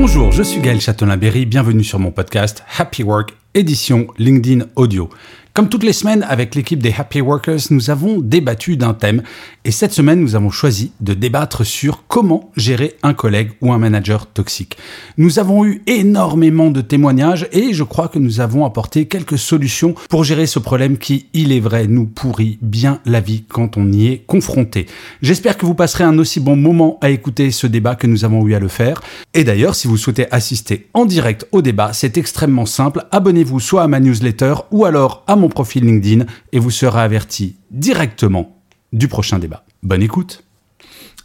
Bonjour, je suis Gaël Châtelain-Berry, bienvenue sur mon podcast Happy Work, édition LinkedIn Audio. Comme toutes les semaines, avec l'équipe des Happy Workers, nous avons débattu d'un thème et cette semaine, nous avons choisi de débattre sur comment gérer un collègue ou un manager toxique. Nous avons eu énormément de témoignages et je crois que nous avons apporté quelques solutions pour gérer ce problème qui, il est vrai, nous pourrit bien la vie quand on y est confronté. J'espère que vous passerez un aussi bon moment à écouter ce débat que nous avons eu à le faire. Et d'ailleurs, si vous souhaitez assister en direct au débat, c'est extrêmement simple. Abonnez-vous soit à ma newsletter ou alors à mon profil LinkedIn et vous serez averti directement du prochain débat. Bonne écoute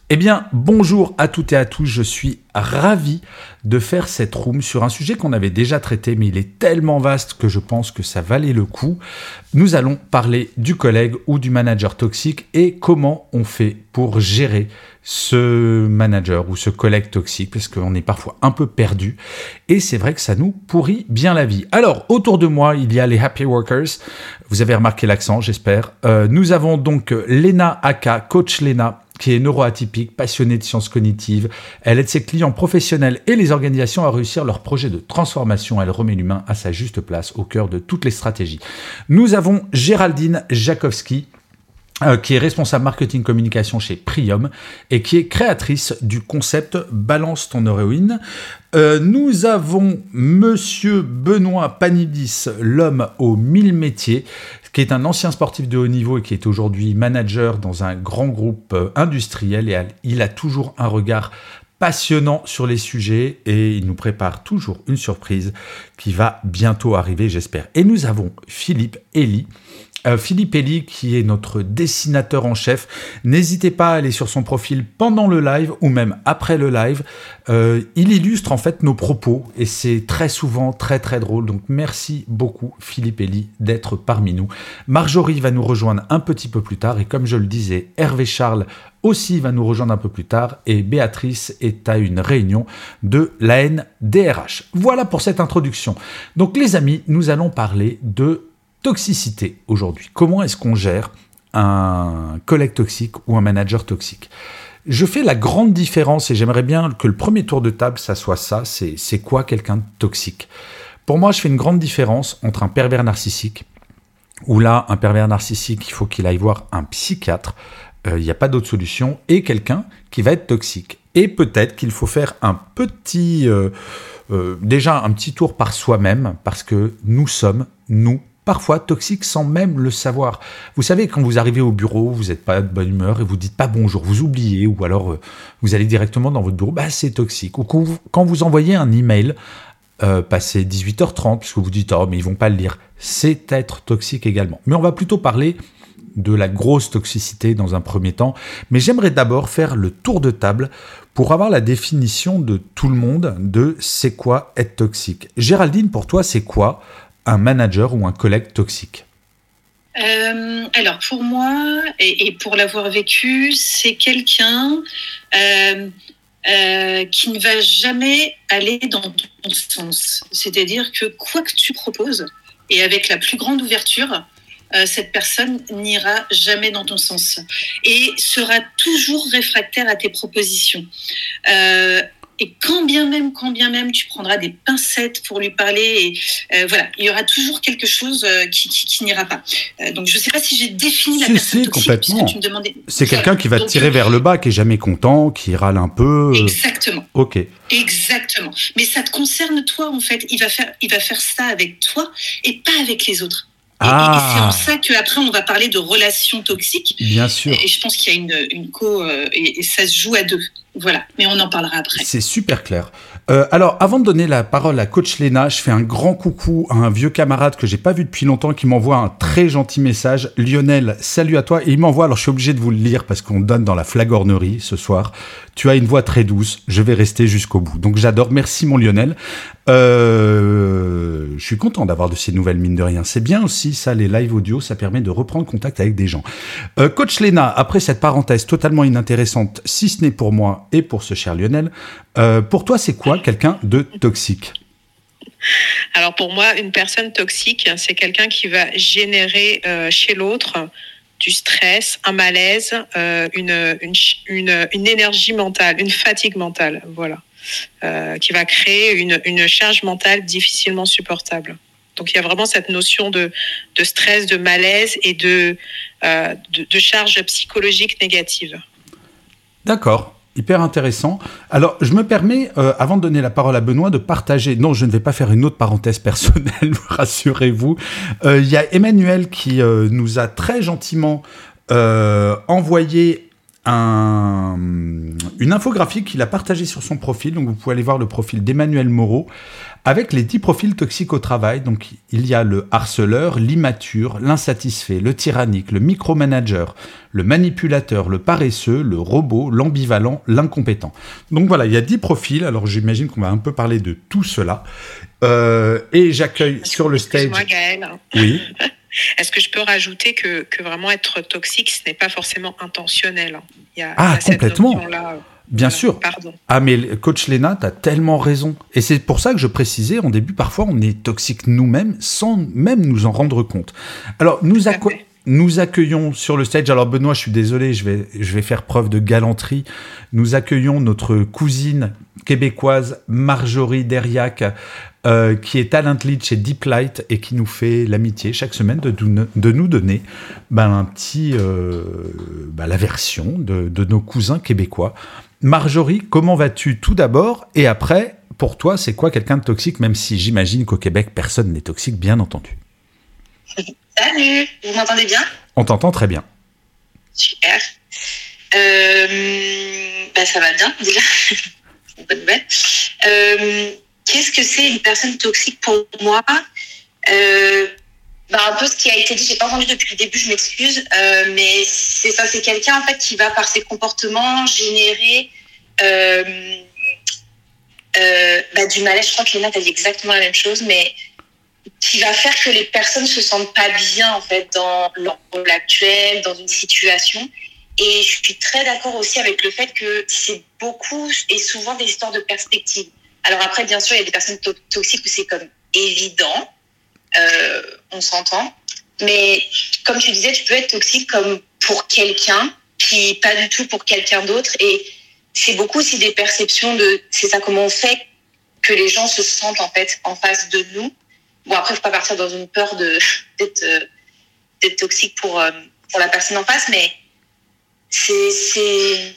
eh bien, bonjour à toutes et à tous, je suis ravi de faire cette room sur un sujet qu'on avait déjà traité, mais il est tellement vaste que je pense que ça valait le coup. Nous allons parler du collègue ou du manager toxique et comment on fait pour gérer ce manager ou ce collègue toxique, parce qu'on est parfois un peu perdu, et c'est vrai que ça nous pourrit bien la vie. Alors, autour de moi, il y a les Happy Workers, vous avez remarqué l'accent, j'espère. Euh, nous avvom donc Lena Aka, coach Lena, qui est neuroatypique, passionnée de sciences cognitives. Elle aide ses clients professionnels et les organisations à réussir leurs projets de transformation. Elle remet l'humain à sa juste place au cœur de toutes les stratégies. Nous avons Géraldine Jakowski, euh, qui est responsable marketing communication chez Prium et qui est créatrice du concept Balance ton héroïne. Euh, nous avons Monsieur Benoît Panidis, l'homme aux mille métiers, qui est un ancien sportif de haut niveau et qui est aujourd'hui manager dans un grand groupe euh, industriel et il a toujours un regard passionnant sur les sujets et il nous prépare toujours une surprise qui va bientôt arriver, j'espère. Et nous avons Philippe Elie, Philippe Elie, qui est notre dessinateur en chef. N'hésitez pas à aller sur son profil pendant le live ou même après le live. Euh, il illustre en fait nos propos et c'est très souvent très très drôle. Donc merci beaucoup Philippe Elie d'être parmi nous. Marjorie va nous rejoindre un petit peu plus tard et comme je le disais, Hervé Charles aussi va nous rejoindre un peu plus tard et Béatrice est à une réunion de la NDRH. Voilà pour cette introduction. Donc les amis, nous allons parler de toxicité aujourd'hui? Comment est-ce qu'on gère un collègue toxique ou un manager toxique? Je fais la grande différence et j'aimerais bien que le premier tour de table, ça soit ça, c'est quoi quelqu'un de toxique? Pour moi, je fais une grande différence entre un pervers narcissique, où là, un pervers narcissique, il faut qu'il aille voir un psychiatre, euh, il n'y a pas d'autre solution, et quelqu'un qui va être toxique. Et peut-être qu'il faut faire un petit... Euh, euh, déjà un petit tour par soi-même, parce que nous sommes, nous, parfois toxique sans même le savoir. Vous savez, quand vous arrivez au bureau, vous n'êtes pas de bonne humeur et vous dites pas bonjour, vous oubliez, ou alors euh, vous allez directement dans votre bureau, bah, c'est toxique. Ou quand vous envoyez un email, euh, passé 18h30, puisque vous dites, oh, mais ils vont pas le lire, c'est être toxique également. Mais on va plutôt parler de la grosse toxicité dans un premier temps, mais j'aimerais d'abord faire le tour de table pour avoir la définition de tout le monde de c'est quoi être toxique. Géraldine, pour toi, c'est quoi un manager ou un collègue toxique euh, alors pour moi et, pour l'avoir vécu, c'est quelqu'un euh, euh, qui ne va jamais aller dans ton sens. C'est-à-dire que quoi que tu proposes, et avec la plus grande ouverture, cette personne n'ira jamais dans ton sens et sera toujours réfractaire à tes propositions. Et quand bien même, quand bien même, tu prendras des pincettes pour lui parler, et euh, voilà, il y aura toujours quelque chose euh, qui, n'ira pas. Euh, donc, je ne sais pas si j'ai défini la personne si, complètement. C'est quelqu'un qui va te tirer vers le bas, qui est jamais content, qui râle un peu. Exactement. Ok. Exactement. Mais ça te concerne toi, en fait. Il va faire, il va faire ça avec toi et pas avec les autres. Ah. Et, c'est en ça qu'après, on va parler de relations toxiques. Bien sûr. Et je pense qu'il y a une, une co, et, ça se joue à deux. Voilà, mais on en parlera après. C'est super clair. Euh, alors, avant de donner la parole à Coach Lena, je fais un grand coucou à un vieux camarade que j'ai pas vu depuis longtemps qui m'envoie un très gentil message. Lionel, salut à toi. Et il m'envoie, alors je suis obligé de vous le lire parce qu'on donne dans la flagornerie ce soir. Tu as une voix très douce, je vais rester jusqu'au bout. Donc j'adore, merci mon Lionel. Euh, je suis content d'avoir de ces nouvelles mines de rien. C'est bien aussi ça, les live audio, ça permet de reprendre contact avec des gens. Euh, Coach Lena, après cette parenthèse totalement inintéressante, si ce n'est pour moi et pour ce cher Lionel, euh, pour toi c'est quoi quelqu'un de toxique? Alors pour moi, une personne toxique, c'est quelqu'un qui va générer chez l'autre du stress, un malaise, euh, une, une, une, énergie mentale, une fatigue mentale, voilà, euh, qui va créer une, une, charge mentale difficilement supportable. Donc il y a vraiment cette notion de, de stress, de malaise et de, euh, de, de charge psychologique négative. D'accord. Hyper intéressant. Alors, je me permets, euh, avant de donner la parole à Benoît, de partager. Non, je ne vais pas faire une autre parenthèse personnelle, rassurez-vous. Euh, il y a Emmanuel qui euh, nous a très gentiment envoyé un, une infographie qu'il a partagée sur son profil. Donc, vous pouvez aller voir le profil d'Emmanuel Moreau avec les 10 profils toxiques au travail, donc il y a le harceleur, l'immature, l'insatisfait, le tyrannique, le micromanager, le manipulateur, le paresseux, le robot, l'ambivalent, l'incompétent. Donc voilà, il y a 10 profils, alors j'imagine qu'on va un peu parler de tout cela. Euh, et j'accueille sur le stage... Moi. Oui. Est-ce que je peux rajouter que, que vraiment être toxique, ce n'est pas forcément intentionnel il y a, Ah, complètement Bien sûr. Ah, mais coach Lena, tu as tellement raison. Et c'est pour ça que je précisais en début, parfois on est toxique nous-mêmes sans même nous en rendre compte. Alors, nous, nous accueillons sur le stage. Alors, Benoît, je suis désolé, je vais, je vais faire preuve de galanterie. Nous accueillons notre cousine québécoise Marjorie Deriac, euh, qui est talent lead chez Deep Light et qui nous fait l'amitié chaque semaine de, de nous donner ben, un petit, euh, ben, la version de, de, nos cousins québécois. Marjorie, comment vas-tu tout d'abord Et après, pour toi, c'est quoi quelqu'un de toxique, même si j'imagine qu'au Québec, personne n'est toxique, bien entendu? Salut, vous m'entendez bien? On t'entend très bien. Super. Euh, bah, ça va bien, déjà. Bonne nouvelle. Euh, Qu'est-ce que c'est une personne toxique pour moi? Euh, bah, Un peu ce qui a été dit, j'ai pas entendu depuis le début, je m'excuse, euh, mais c'est ça, c'est quelqu'un en fait qui va par ses comportements générer euh, bah, du malaise. Je crois que Léna a dit exactement la même chose, mais qui va faire que les personnes se sentent pas bien en fait dans leur rôle actuel, dans une situation. Et je suis très d'accord aussi avec le fait que c'est beaucoup et souvent des histoires de perspective. Alors après, bien sûr, il y a des personnes toxiques où c'est comme évident, euh, on s'entend. Mais comme tu disais, tu peux être toxique comme pour quelqu'un, puis pas du tout pour quelqu'un d'autre. Et c'est beaucoup aussi des perceptions de, c'est ça comment on fait que les gens se sentent en fait en face de nous. Bon après, faut pas partir dans une peur de d'être euh, d'être toxique pour euh, pour la personne en face, mais c'est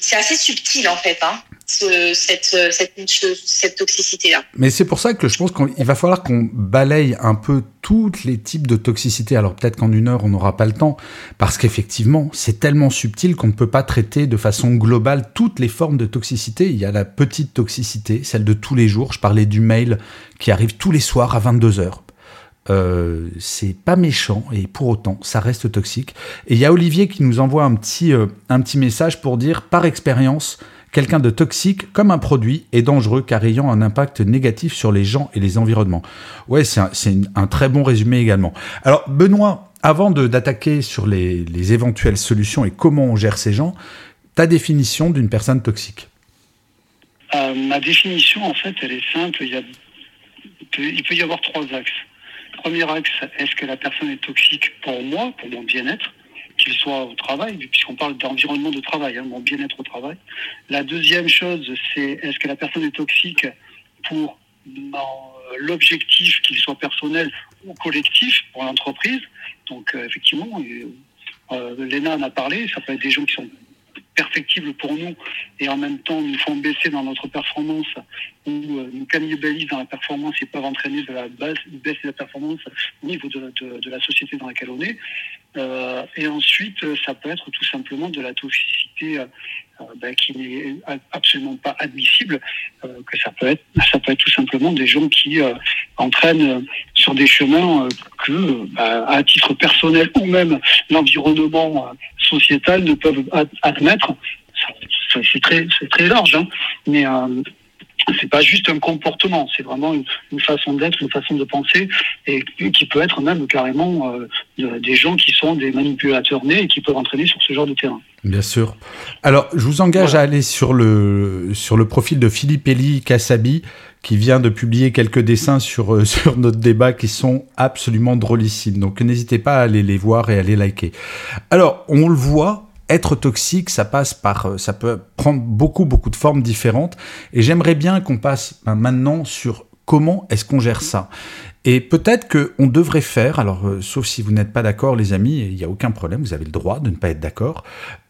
c'est assez subtil en fait. Hein cette, cette, toxicité-là. Mais c'est pour ça que je pense qu'il va falloir qu'on balaye un peu tous les types de toxicité. Alors peut-être qu'en une heure, on n'aura pas le temps, parce qu'effectivement, c'est tellement subtil qu'on ne peut pas traiter de façon globale toutes les formes de toxicité. Il y a la petite toxicité, celle de tous les jours. Je parlais du mail qui arrive tous les soirs à 22 heures. Euh, c'est pas méchant et pour autant ça reste toxique. Et il y a Olivier qui nous envoie un petit, euh, un petit message pour dire par expérience, quelqu'un de toxique comme un produit est dangereux car ayant un impact négatif sur les gens et les environnements. Ouais, c'est un, très bon résumé également. Alors, Benoît, avant d'attaquer sur les, éventuelles solutions et comment on gère ces gens, ta définition d'une personne toxique? Euh, Ma définition, en fait, elle est simple. Il, il peut y avoir trois axes. Premier axe, est-ce que la personne est toxique pour moi, pour mon bien-être? Qu'il soit au travail, puisqu'on parle d'environnement de travail, hein, mon bien-être au travail. La deuxième chose, c'est est-ce que la personne est toxique pour l'objectif, qu'il soit personnel ou collectif, pour l'entreprise. Donc, euh, effectivement, euh, Léna en a parlé, ça peut être des gens qui sont perfectibles pour nous et en même temps nous font baisser dans notre performance ou euh, nous cannibalisent dans la performance et peuvent entraîner de la baisse, de la performance au niveau de la société dans laquelle on est. Euh, et ensuite, ça peut être tout simplement de la toxicité euh, ben, qui n'est absolument pas admissible. Euh, que ça peut être, ça peut être tout simplement des gens qui euh, entraînent sur des chemins que, ben, à titre personnel ou même l'environnement sociétal ne peuvent admettre. C'est très, c'est très large, hein, mais c'est pas juste un comportement, c'est vraiment une, façon d'être, une façon de penser, et qui peut être même carrément euh, des gens qui sont des manipulateurs nés et qui peuvent entraîner sur ce genre de terrain. Bien sûr. Alors, je vous engage à aller sur le, sur le profil de Philippe Elie Kassabi, qui vient de publier quelques dessins sur, euh, sur notre débat qui sont absolument drôlissimes. Donc, n'hésitez pas à aller les voir et à les liker. Alors, on le voit, être toxique, ça passe par, euh, ça peut prendre beaucoup, beaucoup de formes différentes. Et j'aimerais bien qu'on passe ben, maintenant sur comment est-ce qu'on gère ça. Et peut-être qu'on devrait faire, alors euh, sauf si vous n'êtes pas d'accord les amis, il n'y a aucun problème, vous avez le droit de ne pas être d'accord,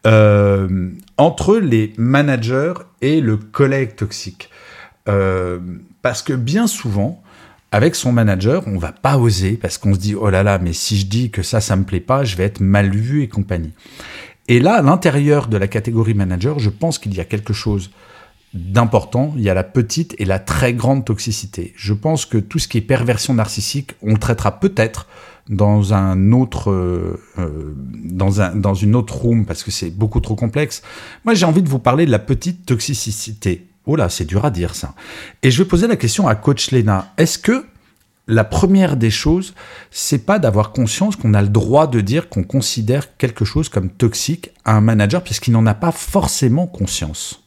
euh, entre les managers et le collègue toxique. parce que bien souvent, avec son manager, on va pas oser parce qu'on se dit oh là là, mais si je dis que ça, ça me plaît pas, je vais être mal vu et compagnie. Et là, à l'intérieur de la catégorie manager, je pense qu'il y a quelque chose d'important. Il y a la petite et la très grande toxicité. Je pense que tout ce qui est perversion narcissique, on le traitera peut-être dans un autre, euh, euh, dans, un, dans une autre room parce que c'est beaucoup trop complexe. Moi, j'ai envie de vous parler de la petite toxicité. Oh là, c'est dur à dire ça. Et je vais poser la question à Coach Lena. Est-ce que la première des choses, c'est pas d'avoir conscience qu'on a le droit de dire qu'on considère quelque chose comme toxique à un manager puisqu'il n'en a pas forcément conscience.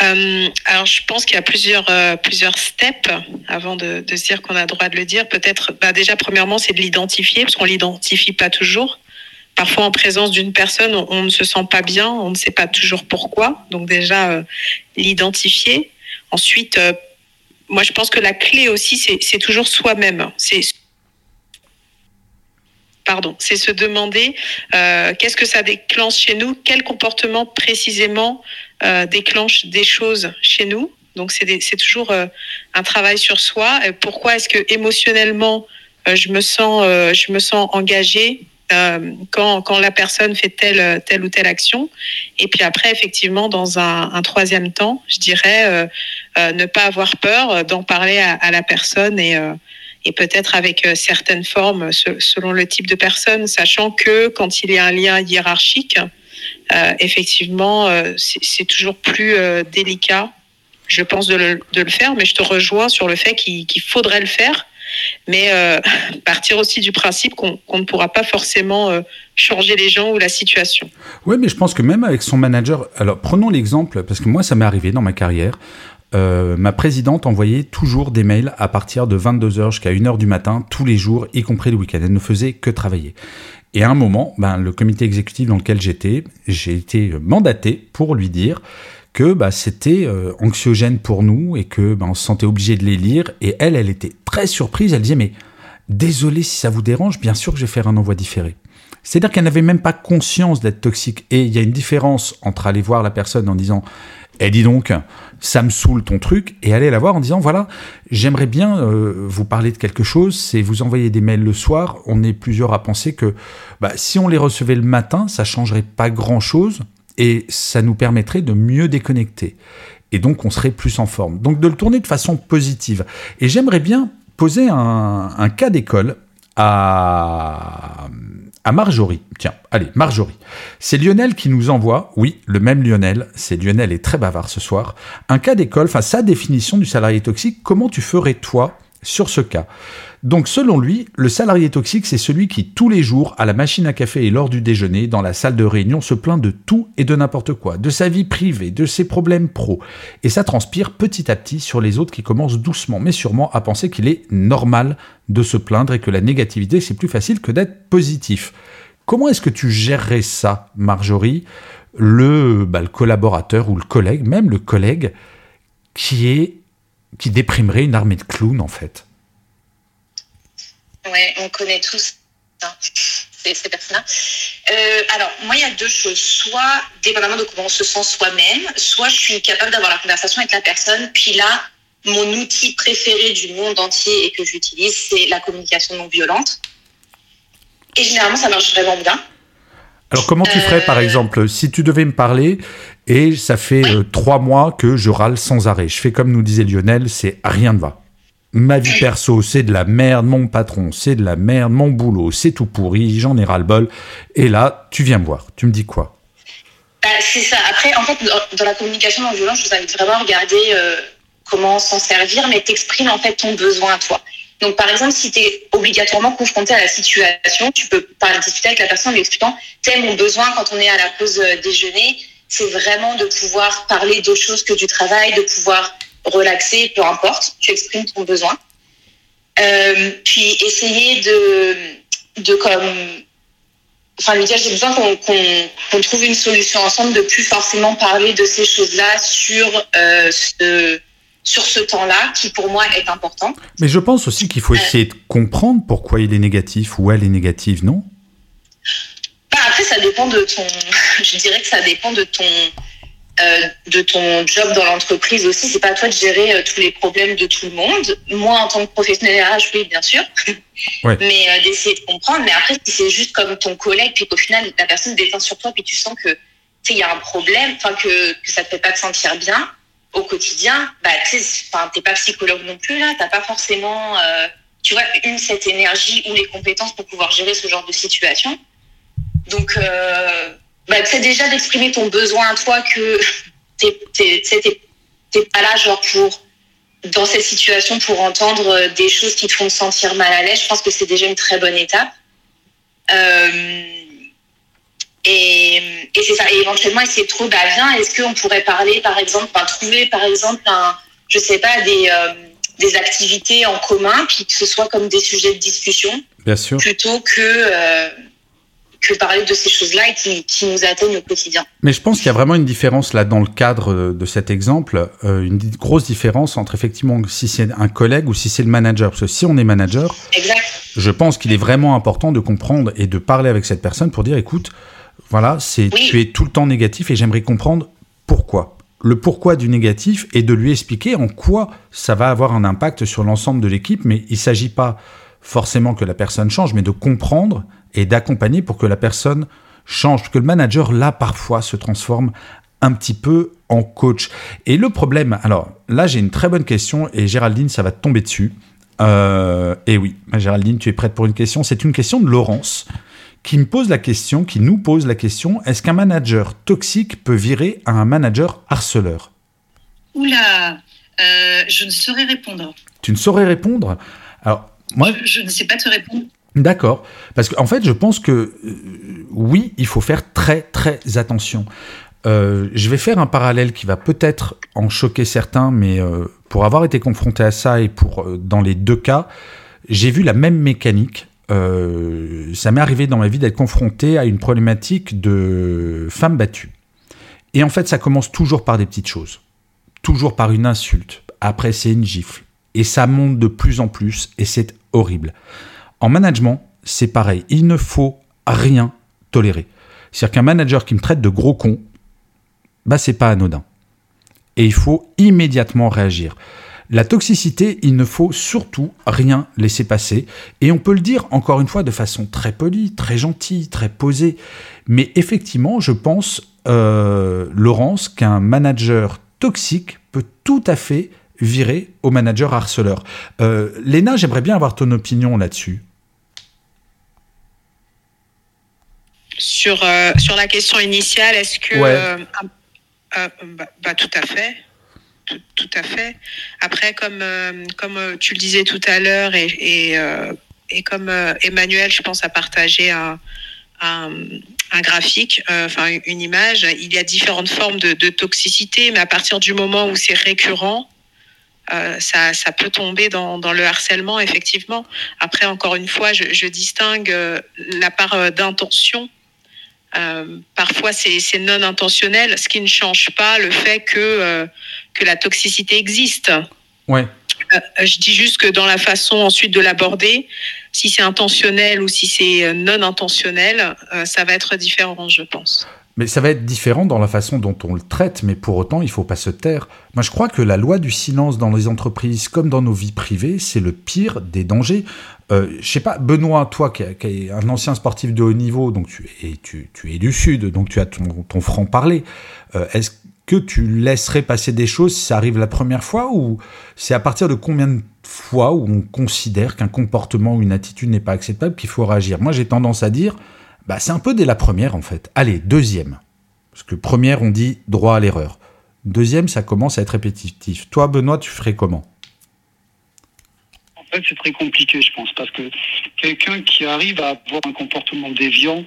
Euh, alors, je pense qu'il y a plusieurs, euh, plusieurs steps avant de, se dire qu'on a le droit de le dire. Peut-être, bah, déjà, premièrement, c'est de l'identifier, parce qu'on l'identifie pas toujours. Parfois, en présence d'une personne, on, ne se sent pas bien, on ne sait pas toujours pourquoi. Donc, déjà, euh, l'identifier. Ensuite, moi, je pense que la clé aussi, c'est toujours soi-même. C'est pardon, c'est se demander euh, qu'est-ce que ça déclenche chez nous, quel comportement précisément euh, déclenche des choses chez nous? Donc c'est toujours euh, un travail sur soi. pourquoi est-ce que émotionnellement je me sens je me sens engagée euh, quand, quand, la personne fait telle, telle ou telle action? Et puis après, effectivement, dans un, un troisième temps, je dirais euh, euh ne pas avoir peur d'en parler à, la personne et, euh, et peut-être avec euh, certaines formes selon le type de personne, sachant que quand il y a un lien hiérarchique, effectivement, c'est toujours plus délicat, je pense, de le, faire. Mais je te rejoins sur le fait qu'il faudrait le faire mais euh, partir aussi du principe qu'on ne pourra pas forcément euh, changer les gens ou la situation. Oui, mais je pense que même avec son manager, alors prenons l'exemple, parce que moi ça m'est arrivé dans ma carrière, euh, ma présidente envoyait toujours des mails à partir de 22h jusqu'à 1h du matin, tous les jours, y compris le week-end. Elle ne faisait que travailler. Et à un moment, ben, le comité exécutif dans lequel j'étais, j'ai été mandaté pour lui dire que bah, c'était euh, anxiogène pour nous et que on se sentait obligé de les lire. Et elle, elle était très surprise. Elle disait mais désolé si ça vous dérange, bien sûr que je vais faire un envoi différé. C'est-à-dire qu'elle n'avait même pas conscience d'être toxique. Et il y a une différence entre aller voir la personne en disant Eh dis donc, ça me saoule ton truc, et aller la voir en disant Voilà, j'aimerais bien euh, vous parler de quelque chose, c'est vous envoyer des mails le soir. On est plusieurs à penser que bah, si on les recevait le matin, ça changerait pas grand-chose et ça nous permettrait de mieux déconnecter. Et donc on serait plus en forme. Donc de le tourner de façon positive. Et j'aimerais bien poser un, cas d'école à, à Marjorie. Tiens, allez, Marjorie. C'est Lionel qui nous envoie, oui, le même Lionel, c'est Lionel est très bavard ce soir, un cas d'école, enfin sa définition du salarié toxique, comment tu ferais toi sur ce cas donc selon lui, le salarié toxique, c'est celui qui tous les jours, à la machine à café et lors du déjeuner, dans la salle de réunion, se plaint de tout et de n'importe quoi, de sa vie privée, de ses problèmes pro. Et ça transpire petit à petit sur les autres qui commencent doucement mais sûrement à penser qu'il est normal de se plaindre et que la négativité, c'est plus facile que d'être positif. Comment est-ce que tu gérerais ça, Marjorie? Le, bah, le collaborateur ou le collègue, même le collègue, qui est qui déprimerait une armée de clowns en fait Ouais, on connaît tous ces, ces personnes-là. Euh, alors, moi, il y a deux choses. Soit, dépendamment de comment on se sent soi-même, soit je suis capable d'avoir la conversation avec la personne, puis là, mon outil préféré du monde entier et que j'utilise, c'est la communication non violente. Et généralement, ça marche vraiment bien. Alors comment tu ferais par Euh, exemple si tu devais me parler et ça fait euh, trois mois que je râle sans arrêt. Je fais comme nous disait Lionel, c'est rien ne va. Ma vie perso, c'est de la merde, mon patron, c'est de la merde, mon boulot, c'est tout pourri, j'en ai ras le bol. Et là, tu viens me voir, tu me dis quoi? Bah, c'est ça. Après, en fait, dans, la communication non violente, je vous invite vraiment à regarder euh, comment s'en servir, mais t'exprimes en fait ton besoin à toi. Donc, par exemple, si tu es obligatoirement confronté à la situation, tu peux parler, discuter avec la personne en lui expliquant T'es mon besoin quand on est à la pause euh, déjeuner, c'est vraiment de pouvoir parler d'autre chose que du travail, de pouvoir relaxer, peu importe, tu exprimes ton besoin. Euh, puis, essayer de, de comme enfin lui dire j'ai besoin qu'on qu'on trouve une solution ensemble de plus forcément parler de ces choses-là sur euh, ce sur ce temps-là qui pour moi est important. Mais je pense aussi qu'il faut essayer de comprendre pourquoi il est négatif ou elle est négative, non? Bah, après ça dépend de ton je dirais que ça dépend de ton euh, de ton job dans l'entreprise aussi. C'est pas à toi de gérer euh, tous les problèmes de tout le monde. Moi, en tant que professionnel RH, oui, bien sûr. Ouais. Mais euh, d'essayer de comprendre. Mais après, si c'est juste comme ton collègue, puis qu'au final, la personne déteint sur toi, puis tu sens que tu sais, il y a un problème, enfin que, que ça te fait pas te sentir bien au quotidien, bah tu t'es pas psychologue non plus là, t'as pas forcément, tu vois, une cette énergie ou les compétences pour pouvoir gérer ce genre de situation. Donc, bah, c'est déjà d'exprimer ton besoin à toi que t'es pas là genre pour dans cette situation pour entendre euh, des choses qui te font te sentir mal à l'aise. Je pense que c'est déjà une très bonne étape. Euh, et, et c'est ça. Et éventuellement essayer de trouver, bah viens, est-ce qu'on pourrait parler, par exemple, trouver par exemple un, je sais pas, des, euh, des activités en commun, puis que ce soit comme des sujets de discussion Bien sûr. plutôt que euh, que parler de ces choses-là et qui, qui nous atteignent au quotidien. Mais je pense qu'il y a vraiment une différence là dans le cadre de cet exemple, euh, une grosse différence entre effectivement si c'est un collègue ou si c'est le manager. Parce que si on est manager, Exact. je pense qu'il est vraiment important de comprendre et de parler avec cette personne pour dire écoute, voilà, c'est Oui. tu es tout le temps négatif et j'aimerais comprendre pourquoi. Le pourquoi du négatif et de lui expliquer en quoi ça va avoir un impact sur l'ensemble de l'équipe, mais il ne s'agit pas forcément que la personne change, mais de comprendre et d'accompagner pour que la personne change, que le manager, là, parfois, se transforme un petit peu en coach. Et le problème, alors là, j'ai une très bonne question et Géraldine, ça va te tomber dessus. Euh, et oui, Géraldine, tu es prête pour une question C'est une question de Laurence qui me pose la question, qui nous pose la question est-ce qu'un manager toxique peut virer à un manager harceleur? Oula, euh, je ne saurais répondre. Tu ne saurais répondre? Alors, moi, Je, je ne sais pas te répondre. D'accord. Parce qu'en fait, je pense que euh, oui, il faut faire très très attention. Euh, je vais faire un parallèle qui va peut-être en choquer certains, mais euh, pour avoir été confronté à ça et pour dans les deux cas, j'ai vu la même mécanique. Ça m'est arrivé dans ma vie d'être confronté à une problématique de femmes battues. Et en fait, ça commence toujours par des petites choses, toujours par une insulte. Après, c'est une gifle, et ça monte de plus en plus, et c'est horrible. En management, c'est pareil. Il ne faut rien tolérer. C'est-à-dire qu'un manager qui me traite de gros con, bah c'est pas anodin. Et il faut immédiatement réagir. La toxicité, il ne faut surtout rien laisser passer. Et on peut le dire encore une fois de façon très polie, très gentille, très posée. Mais effectivement, je pense, euh, Laurence, qu'un manager toxique peut tout à fait virer au manager harceleur. Euh, Léna, j'aimerais bien avoir ton opinion là-dessus. Sur, euh, sur la question initiale, est-ce que. Ouais. euh, euh, bah, bah, tout à fait. Tout, tout à fait. Après, comme, euh, comme euh, tu le disais tout à l'heure, et, et, euh, et comme Emmanuel, je pense, a partagé un, un, un graphique, enfin une image, il y a différentes formes de, de toxicité, mais à partir du moment où c'est récurrent, euh, ça, ça peut tomber dans, dans le harcèlement, effectivement. Après, encore une fois, je, je distingue euh, la part euh, d'intention. Euh, parfois, c'est non intentionnel, ce qui ne change pas le fait que, euh, que la toxicité existe. Ouais. Euh, je dis juste que dans la façon ensuite de l'aborder, si c'est intentionnel ou si c'est non intentionnel, ça va être différent, je pense. Mais ça va être différent dans la façon dont on le traite, mais pour autant, il faut pas se taire. Moi, je crois que la loi du silence dans les entreprises, comme dans nos vies privées, c'est le pire des dangers. Euh, je sais pas, Benoît, toi qui, es un ancien sportif de haut niveau, donc tu es, du Sud, donc tu as ton, ton franc-parler. Euh, est-ce que tu laisserais passer des choses si ça arrive la première fois ou c'est à partir de combien de fois où on considère qu'un comportement ou une attitude n'est pas acceptable qu'il faut réagir? Moi, j'ai tendance à dire bah, c'est un peu dès la première en fait. Allez, deuxième. Parce que première, on dit droit à l'erreur. Deuxième, ça commence à être répétitif. Toi, Benoît, tu ferais comment? En fait, c'est très compliqué, je pense, parce que quelqu'un qui arrive à avoir un comportement déviant,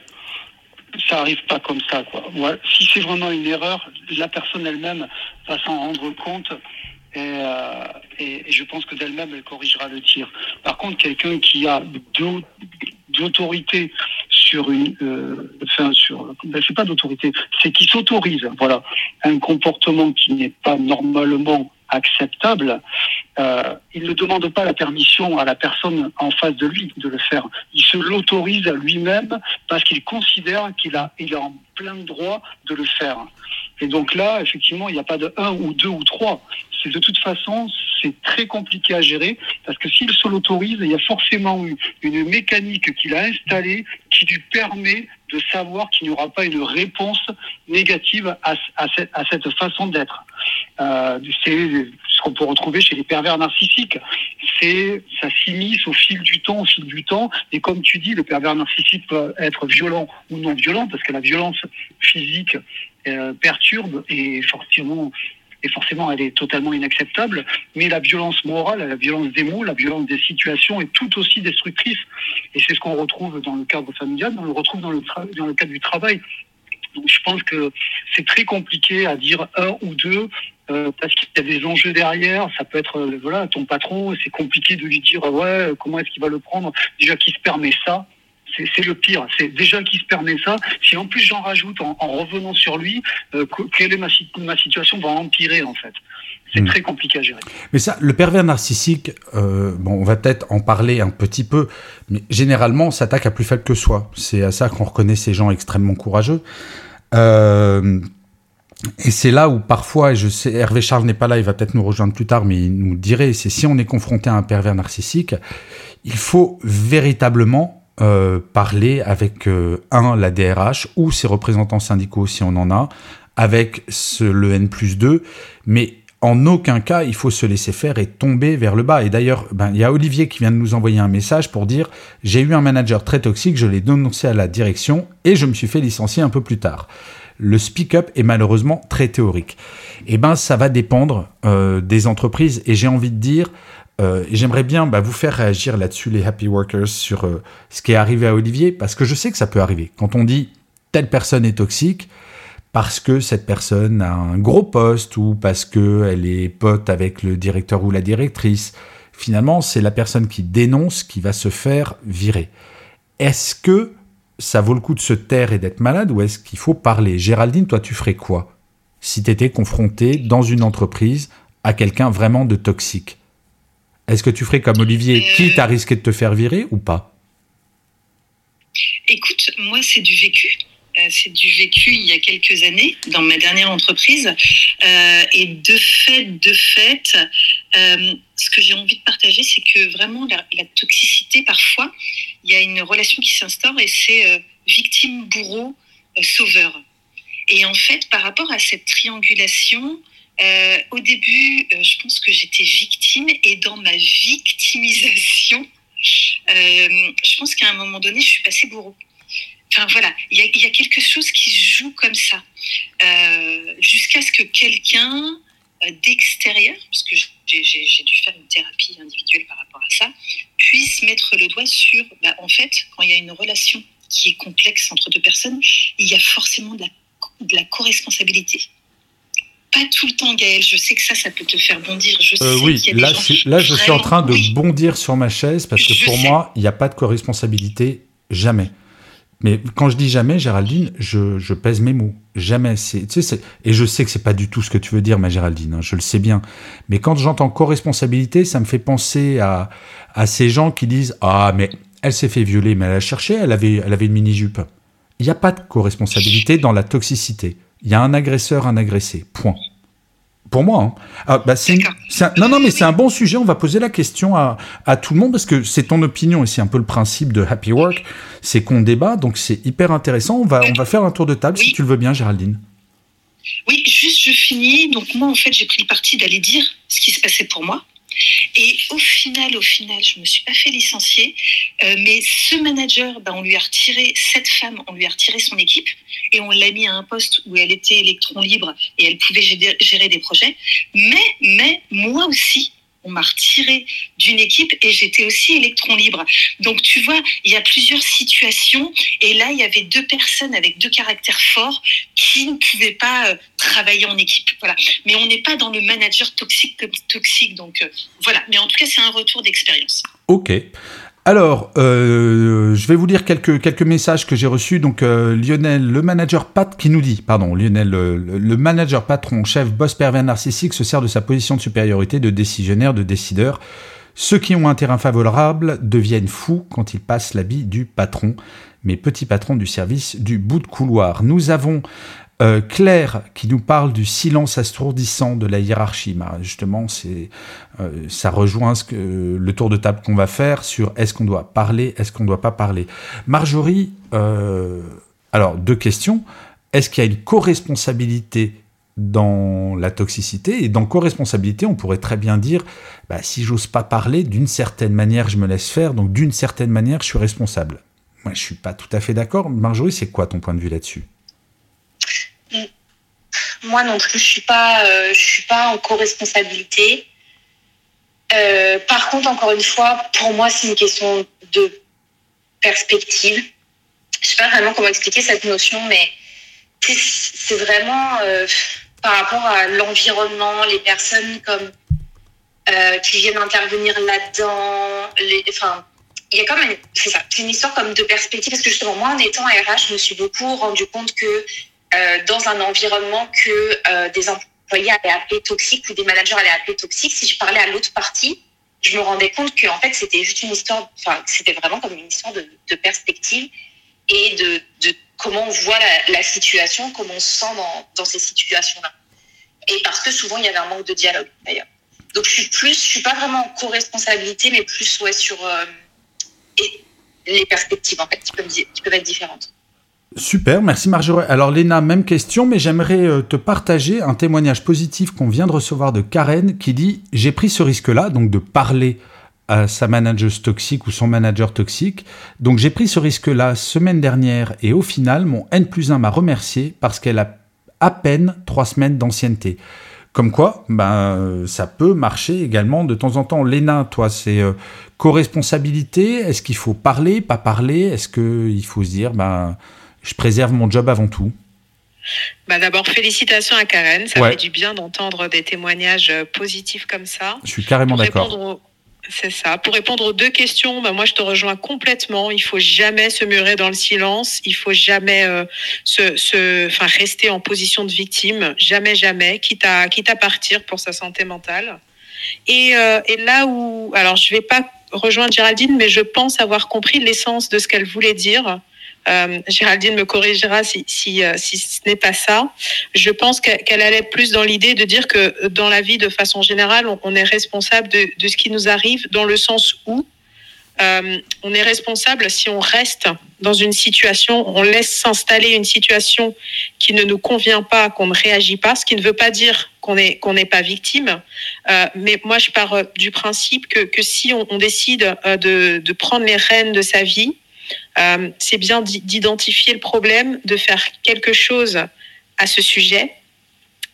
ça arrive pas comme ça. Quoi. si c'est vraiment une erreur, la personne elle-même va s'en rendre compte euh, et, et, je pense que d'elle-même, elle corrigera le tir. Par contre, quelqu'un qui a d'autorité sur une, euh, enfin sur, ben, c'est pas d'autorité, c'est qui s'autorise, voilà, un comportement qui n'est pas normalement acceptable, euh, il ne demande pas la permission à la personne en face de lui de le faire. Il se l'autorise à lui-même parce qu'il considère qu'il a, il est en plein droit de le faire. Et donc là, effectivement, il n'y a pas de un ou deux ou trois. De toute façon, c'est très compliqué à gérer parce que s'il se l'autorise, il y a forcément une, une mécanique qu'il a installée qui lui permet de savoir qu'il n'y aura pas une réponse négative à, à, cette, à cette, façon d'être. Euh, c'est ce qu'on peut retrouver chez les pervers narcissiques. C'est ça s'immisce au fil du temps, au fil du temps. Et comme tu dis, le pervers narcissique peut être violent ou non violent parce que la violence physique euh, perturbe et forcément et forcément elle est totalement inacceptable, mais la violence morale, la violence des mots, la violence des situations est tout aussi destructrice. Et c'est ce qu'on retrouve dans le cadre familial, on le retrouve dans le, dans le cadre du travail. Donc je pense que c'est très compliqué à dire un ou deux euh, parce qu'il y a des enjeux derrière. Ça peut être euh, voilà ton patron, c'est compliqué de lui dire ouais comment est-ce qu'il va le prendre? Déjà qui se permet ça, c'est le pire. C'est déjà qui se permet ça. Si en plus j'en rajoute en, revenant sur lui, euh, quelle est ma, ma, situation va empirer en fait. C'est hmm. très compliqué à gérer. Mais ça, le pervers narcissique, euh, bon, on va peut-être en parler un petit peu, mais généralement, on s'attaque à plus faible que soi. C'est à ça qu'on reconnaît ces gens extrêmement courageux. Euh, et c'est là où parfois, et je sais, Hervé Charles n'est pas là, il va peut-être nous rejoindre plus tard, mais il nous dirait, c'est si on est confronté à un pervers narcissique, il faut véritablement euh, parler avec euh, un la DRH ou ses représentants syndicaux si on en a, avec le N plus 2, mais en aucun cas il faut se laisser faire et tomber vers le bas. Et d'ailleurs, ben, il y a Olivier qui vient de nous envoyer un message pour dire j'ai eu un manager très toxique, je l'ai dénoncé à la direction et je me suis fait licencier un peu plus tard. Le speak-up est malheureusement très théorique. Eh ben ça va dépendre euh, des entreprises et j'ai envie de dire euh, j'aimerais bien bah, vous faire réagir là-dessus, les happy workers, sur euh, ce qui est arrivé à Olivier, parce que je sais que ça peut arriver. Quand on dit telle personne est toxique, parce que cette personne a un gros poste ou parce qu'elle est pote avec le directeur ou la directrice, finalement, c'est la personne qui dénonce qui va se faire virer. Est-ce que ça vaut le coup de se taire et d'être malade ou est-ce qu'il faut parler? Géraldine, toi, tu ferais quoi si tu étais confronté dans une entreprise à quelqu'un vraiment de toxique? Est-ce que tu ferais comme Olivier, qui quitte à risquer de te faire virer ou pas? Écoute, moi, c'est du vécu. Euh, c'est du vécu il y a quelques années dans ma dernière entreprise. Euh, et de fait, de fait, euh, ce que j'ai envie de partager, c'est que vraiment la, toxicité, parfois, il y a une relation qui s'instaure et c'est victime, bourreau, sauveur. Et en fait, par rapport à cette triangulation, euh, au début, euh, je pense que j'étais victime et dans ma victimisation, euh, je pense qu'à un moment donné, je suis passée bourreau. Enfin voilà, il y, a quelque chose qui se joue comme ça, jusqu'à ce que quelqu'un d'extérieur, parce que j'ai dû faire une thérapie individuelle par rapport à ça, puisse mettre le doigt sur, bah, en fait, quand il y a une relation qui est complexe entre deux personnes, il y a forcément de la co-responsabilité pas tout le temps, Gaël. Je sais que ça, ça peut te faire bondir. Je euh, sais oui, là, là, je suis en train de bondir sur ma chaise parce que pour moi, il n'y a pas de co-responsabilité jamais. Mais quand je dis jamais, Géraldine, je, je pèse mes mots. Jamais. C'est, tu sais, et je sais que c'est pas du tout ce que tu veux dire, ma Géraldine. Hein, je le sais bien. Mais quand j'entends co-responsabilité, ça me fait penser à, à ces gens qui disent Ah, mais elle s'est fait violer, mais elle a cherché, elle avait, elle avait une mini-jupe. Il n'y a pas de co-responsabilité dans la toxicité. Il y a un agresseur, un agressé. Point. Pour moi. Hein. Ah, bah, c'est non, non, mais c'est un bon sujet. On va poser la question à, à tout le monde parce que c'est ton opinion et c'est un peu le principe de Happy Work. C'est qu'on débat, donc c'est hyper intéressant. On va, on va faire un tour de table si tu le veux bien, Géraldine. Oui, juste je finis. Donc moi, en fait, j'ai pris le parti d'aller dire ce qui se passait pour moi. Et au final, au final, je me suis pas fait licencier, euh, mais ce manager, ben, on lui a retiré cette femme, on lui a retiré son équipe et on l'a mis à un poste où elle était électron libre et elle pouvait gérer des projets. Mais, mais moi aussi, on m'a retiré d'une équipe et j'étais aussi électron libre. Donc tu vois, il y a plusieurs situations et là il y avait deux personnes avec deux caractères forts qui ne pouvaient pas euh, travailler en équipe. Voilà. Mais on n'est pas dans le manager toxique comme toxique. Donc euh, voilà. Mais en tout cas, c'est un retour d'expérience. Ok. Alors, euh, je vais vous lire quelques, quelques messages que j'ai reçus. Donc, euh, Lionel, le manager pat qui nous dit, pardon, Lionel, le, manager patron, chef, boss pervers narcissique se sert de sa position de supériorité de décisionnaire, de décideur. Ceux qui ont un terrain favorable deviennent fous quand ils passent l'habit du patron, mais petit patron du service du bout de couloir. Nous avons euh, Claire qui nous parle du silence assourdissant de la hiérarchie. Bah, justement, euh, ça rejoint le tour de table qu'on va faire sur est-ce qu'on doit parler, est-ce qu'on ne doit pas parler. Marjorie, euh, alors deux questions. Est-ce qu'il y a une co-responsabilité dans la toxicité? Et dans co-responsabilité, on pourrait très bien dire bah, si j'ose pas parler, d'une certaine manière, je me laisse faire, donc d'une certaine manière, je suis responsable. Moi, je suis pas tout à fait d'accord. Marjorie, c'est quoi ton point de vue là-dessus? Moi non plus, je suis pas, euh, je suis pas en co-responsabilité. Euh, par contre, encore une fois, pour moi, c'est une question de perspective. Je sais pas vraiment comment expliquer cette notion, mais c'est vraiment euh, par rapport à l'environnement, les personnes comme qui viennent intervenir là-dedans. Enfin, il y a comme c'est ça, c'est une histoire comme de perspective parce que justement moi en étant RH, je me suis beaucoup rendu compte que dans un environnement que euh, des employés allaient appeler toxique ou des managers allaient appeler toxique, si je parlais à l'autre partie, je me rendais compte que en fait c'était juste une histoire, enfin c'était vraiment comme une histoire de, perspective et de, comment on voit la, situation, comment on se sent dans, ces situations-là. Et parce que souvent il y avait un manque de dialogue d'ailleurs. Donc je suis plus, je suis pas vraiment en co-responsabilité, mais plus ouais sur euh, les perspectives en fait qui peuvent, qui peuvent être différentes. Super, merci Marjorie. Alors Léna, même question, mais j'aimerais euh, te partager un témoignage positif qu'on vient de recevoir de Karen qui dit j'ai pris ce risque-là, donc de parler à sa manager toxique ou son manager toxique. Donc j'ai pris ce risque-là semaine dernière et au final, mon N plus 1 m'a remercié parce qu'elle a à peine trois semaines d'ancienneté. Comme quoi, ben, ça peut marcher également de temps en temps. Léna, toi, c'est euh, co-responsabilité. Est-ce qu'il faut parler, pas parler? Est-ce qu'il faut se dire, ben, je préserve mon job avant tout. Bah D'abord, félicitations à Karen. Ça fait du bien d'entendre des témoignages euh, positifs comme ça. Je suis carrément d'accord. C'est ça. Pour répondre aux deux questions, bah moi je te rejoins complètement. Il faut jamais se murer dans le silence. Il faut jamais euh, se, se, enfin rester en position de victime. Jamais, jamais. Quitte à, quitte à partir pour sa santé mentale. Et, euh, et là où, alors je vais pas rejoindre Géraldine, mais je pense avoir compris l'essence de ce qu'elle voulait dire. Euh, Géraldine me corrigera si, si, euh, si ce n'est pas ça. Je pense qu'elle allait plus dans l'idée de dire que dans la vie, de façon générale, on, est responsable de, de, ce qui nous arrive dans le sens où euh, on est responsable si on reste dans une situation, on laisse s'installer une situation qui ne nous convient pas, qu'on ne réagit pas, ce qui ne veut pas dire qu'on n'est pas victime. Euh, mais moi, je pars du principe que, que si on, on décide euh, de, de prendre les rênes de sa vie, euh, c'est bien d'identifier le problème, de faire quelque chose à ce sujet.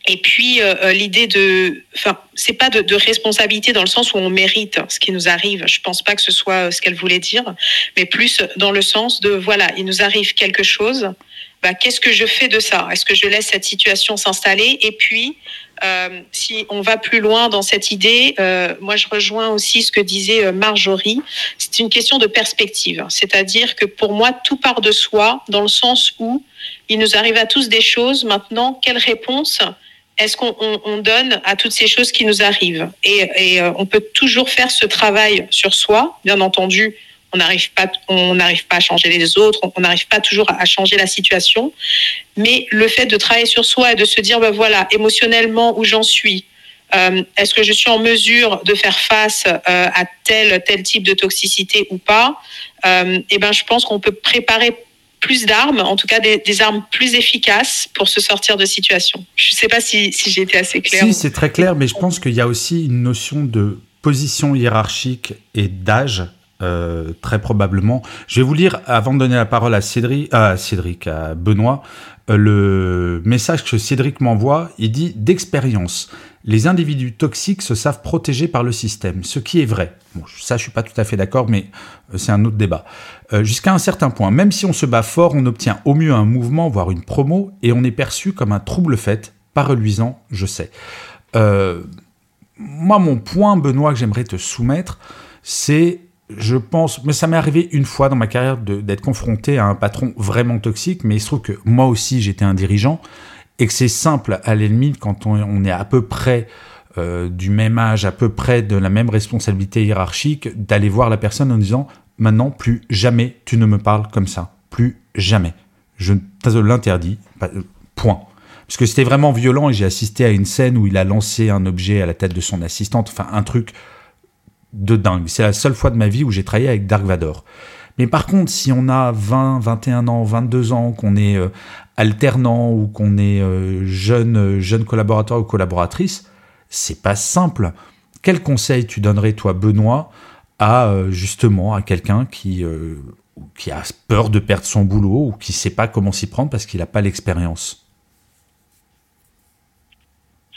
Et puis euh, euh, l'idée de, enfin, c'est pas de, responsabilité dans le sens où on mérite ce qui nous arrive. Je pense pas que ce soit ce qu'elle voulait dire, mais plus dans le sens de voilà, il nous arrive quelque chose. Bah, qu'est-ce que je fais de ça? Est-ce que je laisse cette situation s'installer? Et puis, euh, si on va plus loin dans cette idée, euh, moi je rejoins aussi ce que disait euh, Marjorie. C'est une question de perspective, c'est-à-dire que pour moi tout part de soi, dans le sens où il nous arrive à tous des choses. Maintenant, quelle réponse est-ce qu'on on, donne à toutes ces choses qui nous arrivent? Et, et on peut toujours faire ce travail sur soi, bien entendu on n'arrive pas, on n'arrive pas à changer les autres, on n'arrive pas toujours à changer la situation. Mais le fait de travailler sur soi et de se dire, ben voilà, émotionnellement où j'en suis, euh, est-ce que je suis en mesure de faire face euh, à tel tel type de toxicité ou pas euh, Eh ben, je pense qu'on peut préparer plus d'armes, en tout cas des, armes plus efficaces pour se sortir de situation. Je ne sais pas si, si j'ai été assez clair. Si, c'est très clair, mais je pense qu'il y a aussi une notion de position hiérarchique et d'âge euh, très probablement. Je vais vous lire, avant de donner la parole à Cédric, à, Cédric, à Benoît, euh, le message que Cédric m'envoie. Il dit d'expérience, les individus toxiques se savent protégés par le système, ce qui est vrai. Bon, ça, je suis pas tout à fait d'accord, mais euh, c'est un autre débat. Jusqu'à un certain point, même si on se bat fort, on obtient au mieux un mouvement, voire une promo, et on est perçu comme un trouble fait, pas reluisant, je sais. moi, mon point, Benoît, que j'aimerais te soumettre, c'est je pense, mais ça m'est arrivé une fois dans ma carrière d'être confronté à un patron vraiment toxique, mais il se trouve que moi aussi j'étais un dirigeant et que c'est simple à l'ennemi quand on, est à peu près euh, du même âge, à peu près de la même responsabilité hiérarchique, d'aller voir la personne en disant maintenant plus jamais tu ne me parles comme ça, plus jamais. Je l'interdis, euh, point. Parce que c'était vraiment violent et j'ai assisté à une scène où il a lancé un objet à la tête de son assistante, enfin un truc de dingue. C'est la seule fois de ma vie où j'ai travaillé avec Dark Vador. Mais par contre, si on a 20, 21 ans, 22 ans, qu'on est euh, alternant ou qu'on est euh, jeune, euh, jeune collaborateur ou collaboratrice, c'est pas simple. Quel conseil tu donnerais, toi, Benoît, à justement à quelqu'un qui, qui a peur de perdre son boulot ou qui sait pas comment s'y prendre parce qu'il n'a pas l'expérience?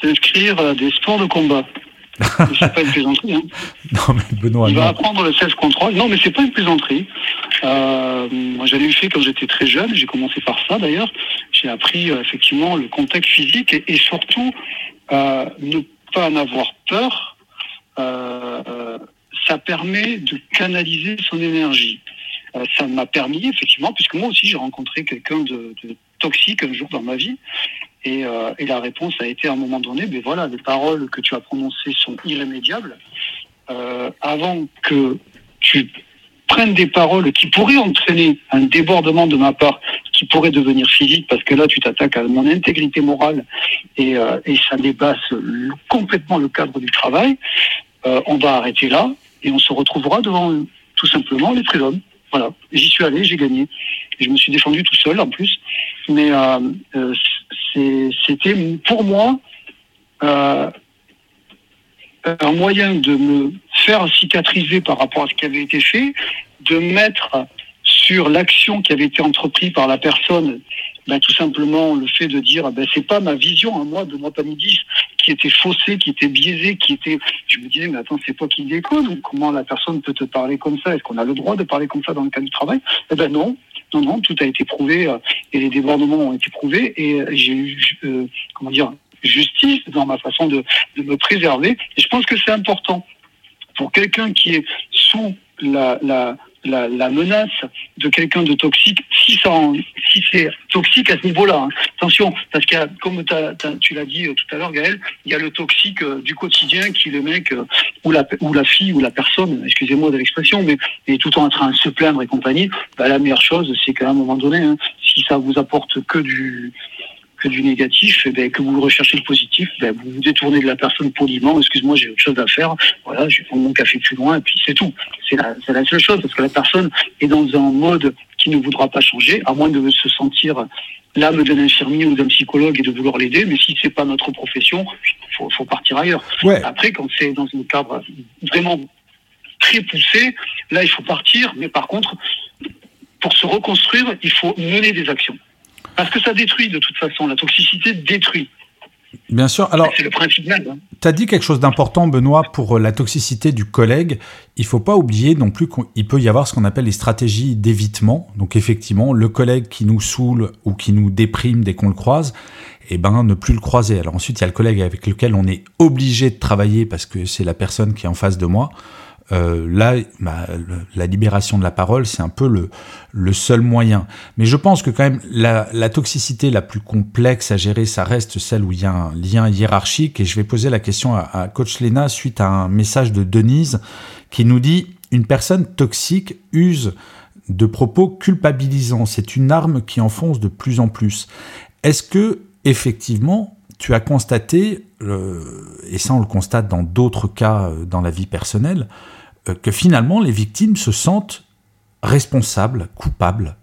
S'inscrire des sports de combat c'est pas une plaisanterie. Hein. Non, mais Benoît, Il va apprendre le self-control. Non, mais c'est pas une plaisanterie. Euh, moi, j'en ai fait quand j'étais très jeune. J'ai commencé par ça, d'ailleurs. J'ai appris euh, effectivement le contexte physique et, surtout euh, ne pas en avoir peur. ça permet de canaliser son énergie. ça m'a permis, effectivement, puisque moi aussi j'ai rencontré quelqu'un de, de toxique un jour dans ma vie, euh, et, la réponse a été à un moment donné, mais voilà, les paroles que tu as prononcées sont irrémédiables. Euh, avant que tu prennes des paroles qui pourraient entraîner un débordement de ma part, qui pourrait devenir physique, parce que là, tu t'attaques à mon intégrité morale et, euh, et ça dépasse complètement le cadre du travail, on va arrêter là et on se retrouvera devant tout simplement les prud'hommes. Voilà, j'y suis allé, j'ai gagné. Et je me suis défendu tout seul en plus. Mais euh, euh, c'était pour moi euh, un moyen de me faire cicatriser par rapport à ce qui avait été fait, de mettre sur l'action qui avait été entreprise par la personne ben, tout simplement le fait de dire ben, c'est pas ma vision à moi de moi Panidis qui était faussée, qui était biaisée, qui était je me disais mais attends c'est toi qui déconne comment la personne peut te parler comme ça? Est-ce qu'on a le droit de parler comme ça dans le cadre du travail? Eh ben non non non tout a été prouvé euh, et les débordements ont été prouvés et euh, j'ai eu euh, comment dire justice dans ma façon de, de me préserver. Et je pense que c'est important. Pour quelqu'un qui est sous la, la la, menace de quelqu'un de toxique, si, si c'est toxique à ce niveau-là. Hein. Attention, parce que comme tu l'as dit euh, tout à l'heure, Gaël, il y a le toxique euh, du quotidien qui le mec euh, ou, la, ou la fille ou la personne, excusez-moi de l'expression, mais est tout en train de se plaindre et compagnie. Bah, la meilleure chose, c'est qu'à un moment donné, hein, si ça vous apporte que du que du négatif, eh ben, que vous recherchez le positif, ben, vous vous détournez de la personne poliment, excuse-moi, j'ai autre chose à faire, voilà, je vais prendre mon café plus loin, et puis c'est tout. C'est la, la, seule chose, parce que la personne est dans un mode qui ne voudra pas changer, à moins de se sentir l'âme d'un infirmier ou d'un psychologue et de vouloir l'aider, mais si c'est pas notre profession, faut, faut partir ailleurs. Après, quand c'est dans un cadre vraiment très poussé, là, il faut partir, mais par contre, pour se reconstruire, il faut mener des actions. Parce que ça détruit de toute façon, la toxicité détruit. Bien sûr. Alors, c'est le principe même. Hein. Tu as dit quelque chose d'important, Benoît, pour euh, la toxicité du collègue. Il faut pas oublier non plus qu'il peut y avoir ce qu'on appelle les stratégies d'évitement. Donc, effectivement, le collègue qui nous saoule ou qui nous déprime dès qu'on le croise, eh ben, ne plus le croiser. Alors ensuite, il y a le collègue avec lequel on est obligé de travailler parce que c'est la personne qui est en face de moi. Euh, là, la libération de la parole, c'est un peu le, seul moyen. Mais je pense que quand même, la, toxicité la plus complexe à gérer, ça reste celle où il y a un lien hiérarchique. Et je vais poser la question à, à Coach Lena suite à un message de Denise qui nous dit une personne toxique use de propos culpabilisants. C'est une arme qui enfonce de plus en plus. Est-ce que, effectivement, tu as constaté, et ça on le constate dans d'autres cas euh, dans la vie personnelle, que finalement les victimes se sentent responsables, coupables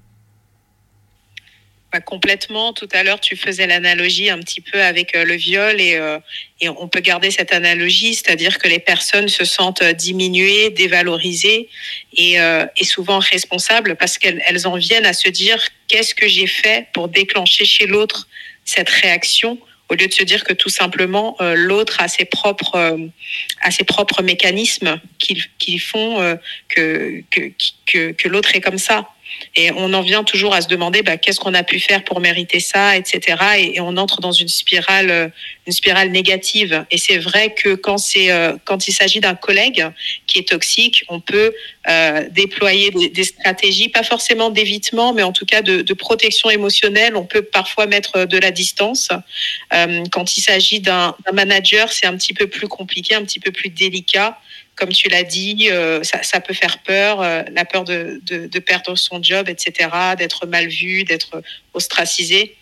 bah, complètement. Tout à l'heure, tu faisais l'analogie un petit peu avec euh, le viol et, euh, et on peut garder cette analogie, c'est-à-dire que les personnes se sentent diminuées, dévalorisées et, et souvent responsables parce qu'elles elles en viennent à se dire qu'est-ce que j'ai fait pour déclencher chez l'autre cette réaction au lieu de se dire que tout simplement euh, l'autre a ses propres euh, ses propres mécanismes qui, qui font euh, que, que, que l'autre est comme ça. Et on en vient toujours à se demander bah, qu'est-ce qu'on a pu faire pour mériter ça, etc. Et, on entre dans une spirale, euh, une spirale négative. Et c'est vrai que quand euh, quand il s'agit d'un collègue qui est toxique, on peut euh, déployer des, stratégies, pas forcément d'évitement, mais en tout cas de, protection émotionnelle. On peut parfois mettre de la distance. quand il s'agit d'un manager, c'est un petit peu plus compliqué, un petit peu plus délicat comme tu l'as dit, euh, ça, peut faire peur, euh, la peur de, perdre son job, etc., d'être mal vu, d'être ostracisé.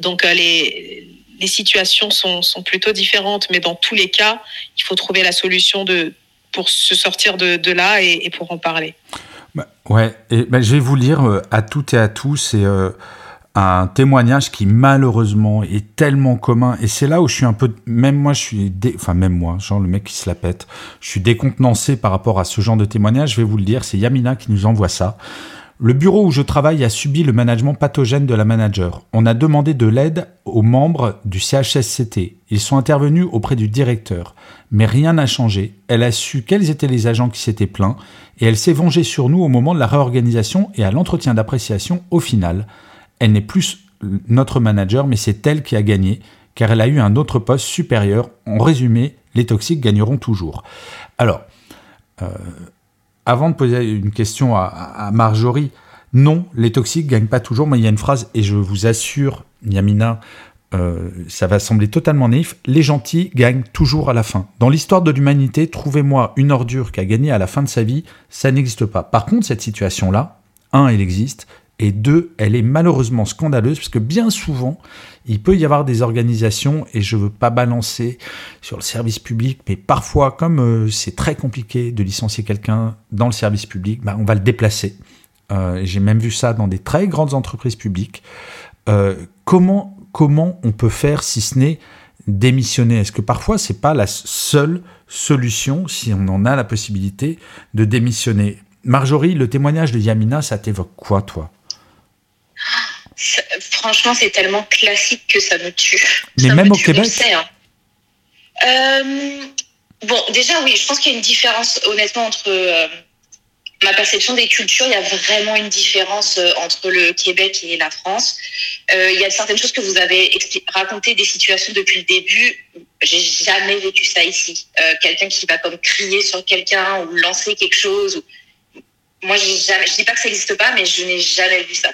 Donc euh, les, situations sont, plutôt différentes, mais dans tous les cas, il faut trouver la solution de, pour se sortir de, là et, pour en parler. Bah, ouais, et bah, je vais vous lire à toutes et à tous. Et, un témoignage qui malheureusement est tellement commun et c'est là où je suis un peu même moi je suis enfin même moi genre le mec qui se la pète je suis décontenancé par rapport à ce genre de témoignage je vais vous le dire c'est Yamina qui nous envoie ça le bureau où je travaille a subi le management pathogène de la manager. On a demandé de l'aide aux membres du CHSCT. Ils sont intervenus auprès du directeur. Mais rien n'a changé. Elle a su quels étaient les agents qui s'étaient plaints et elle s'est vengée sur nous au moment de la réorganisation et à l'entretien d'appréciation au final elle n'est plus notre manager, mais c'est elle qui a gagné, car elle a eu un autre poste supérieur. En résumé, les toxiques gagneront toujours. Alors, euh, avant de poser une question à, Marjorie, non, les toxiques gagnent pas toujours, mais il y a une phrase, et je vous assure, Yamina, euh, ça va sembler totalement naïf, les gentils gagnent toujours à la fin. Dans l'histoire de l'humanité, trouvez-moi une ordure qui a gagné à la fin de sa vie, ça n'existe pas. Par contre, cette situation-là, un, elle existe, et deux, elle est malheureusement scandaleuse parce que bien souvent, il peut y avoir des organisations, et je ne veux pas balancer sur le service public, mais parfois, comme euh, c'est très compliqué de licencier quelqu'un dans le service public, bah, on va le déplacer. Euh, J'ai même vu ça dans des très grandes entreprises publiques. Euh, comment, comment on peut faire si ce n'est démissionner? Est-ce que parfois c'est pas la seule solution, si on en a la possibilité, de démissionner? Marjorie, le témoignage de Yamina, ça t'évoque quoi, toi? Franchement, c'est tellement classique que ça me tue. Mais même au Québec hein. euh, Bon, déjà, oui, je pense qu'il y a une différence, honnêtement, entre euh, ma perception des cultures. Il y a vraiment une différence euh, entre le Québec et la France. il y a certaines choses que vous avez racontées, des situations depuis le début. J'ai jamais vécu ça ici. quelqu'un qui va comme crier sur quelqu'un ou lancer quelque chose. Moi, jamais, je dis pas que ça n'existe pas, mais je n'ai jamais vu ça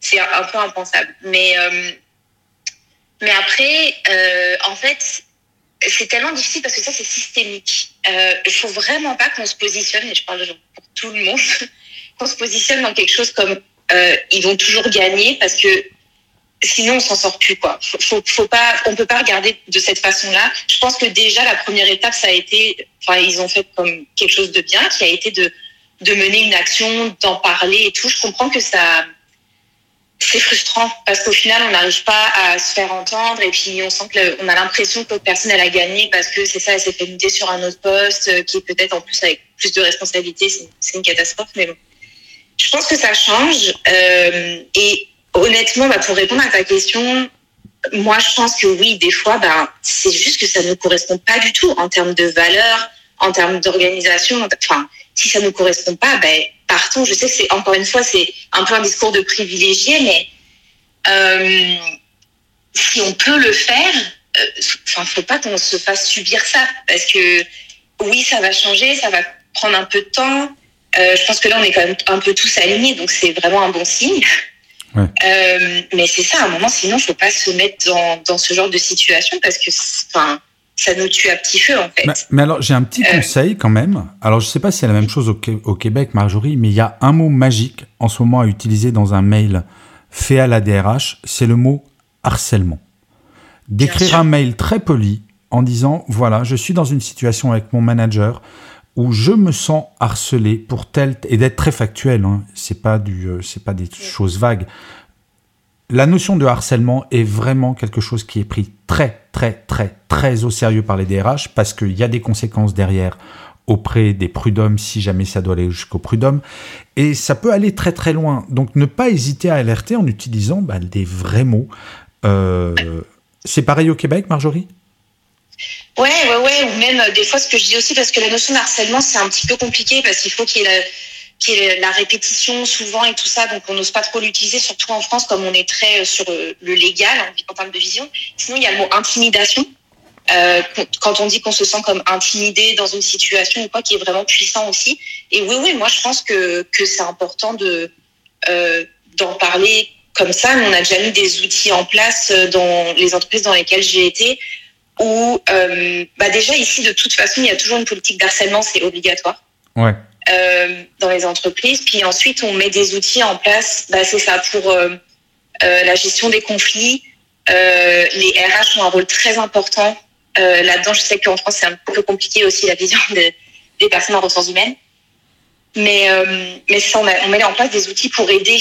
c'est un, peu impensable. Mais, euh, mais après, euh, en fait, c'est tellement difficile parce que ça, c'est systémique. Euh, il faut vraiment pas qu'on se positionne, et je parle pour tout le monde, qu'on se positionne dans quelque chose comme ils vont toujours gagner parce que sinon on s'en sort plus quoi. Faut, faut, pas, on peut pas regarder de cette façon-là. Je pense que déjà la première étape ça a été, enfin ils ont fait comme quelque chose de bien, qui a été de de mener une action, d'en parler et tout. Je comprends que ça, c'est frustrant parce qu'au final, on n'arrive pas à se faire entendre et puis on sent qu'on a l'impression que l'autre personne, elle a gagné parce que c'est ça, elle s'est fait muter sur un autre poste euh, qui est peut-être en plus avec plus de responsabilités. C'est une catastrophe, mais bon. Je pense que ça change. Euh, et honnêtement, bah, pour répondre à ta question, moi, je pense que oui, des fois, bah, c'est juste que ça ne correspond pas du tout en termes de valeur, en termes d'organisation. Enfin, si ça ne correspond pas, ben, partons. Je sais que c'est, encore une fois, c'est un peu un discours de privilégié, mais euh, si on peut le faire, euh, enfin, faut pas qu'on se fasse subir ça, parce que oui, ça va changer, ça va prendre un peu de temps. Euh, je pense que là, on est quand même un peu tous alignés, donc c'est vraiment un bon signe. mais c'est ça, à un moment, sinon, faut pas se mettre dans, dans ce genre de situation parce que, enfin, ça nous tue à petit feu en fait. Mais, alors j'ai un petit Euh. conseil quand même. Alors je sais pas si c'est la même chose au, Qué- au Québec, Marjorie, mais il y a un mot magique en ce moment à utiliser dans un mail fait à la DRH, c'est le mot harcèlement. D'écrire un mail très poli en disant voilà, je suis dans une situation avec mon manager où je me sens harcelé pour tel et d'être très factuel. Hein, c'est pas du, euh, c'est pas des choses vagues. La notion de harcèlement est vraiment quelque chose qui est pris très, très, très, très au sérieux par les DRH parce qu'il y a des conséquences derrière auprès des prud'hommes si jamais ça doit aller jusqu'au prud'homme. Et ça peut aller très, très loin. Donc ne pas hésiter à alerter en utilisant bah, des vrais mots. Euh, c'est pareil au Québec, Marjorie? Ouais, ouais, ouais, ou même euh, des fois ce que je dis aussi, parce que la notion de harcèlement, c'est un petit peu compliqué, parce qu'il faut qu'il y ait qu'il y ait la répétition souvent et tout ça, donc on n'ose pas trop l'utiliser, surtout en France, comme on est très euh, sur euh, le légal en, en termes de vision. Sinon, il y a le mot intimidation. Euh, quand on dit qu'on se sent comme intimidé dans une situation ou quoi, qui est vraiment puissant aussi. Et oui, oui, moi je pense que, que c'est important de d'en parler comme ça. Nous, on a déjà mis des outils en place dans les entreprises dans lesquelles j'ai été où bah déjà ici de toute façon il y a toujours une politique d'harcèlement c'est obligatoire Ouais. Euh, dans les entreprises. Puis ensuite on met des outils en place bah, c'est ça pour euh, euh, la gestion des conflits. Euh, les RH ont un rôle très important euh, là-dedans. Je sais qu'en France c'est un peu compliqué aussi la vision des, des personnes en ressources humaines. Mais mais ça on, a, on met en place des outils pour aider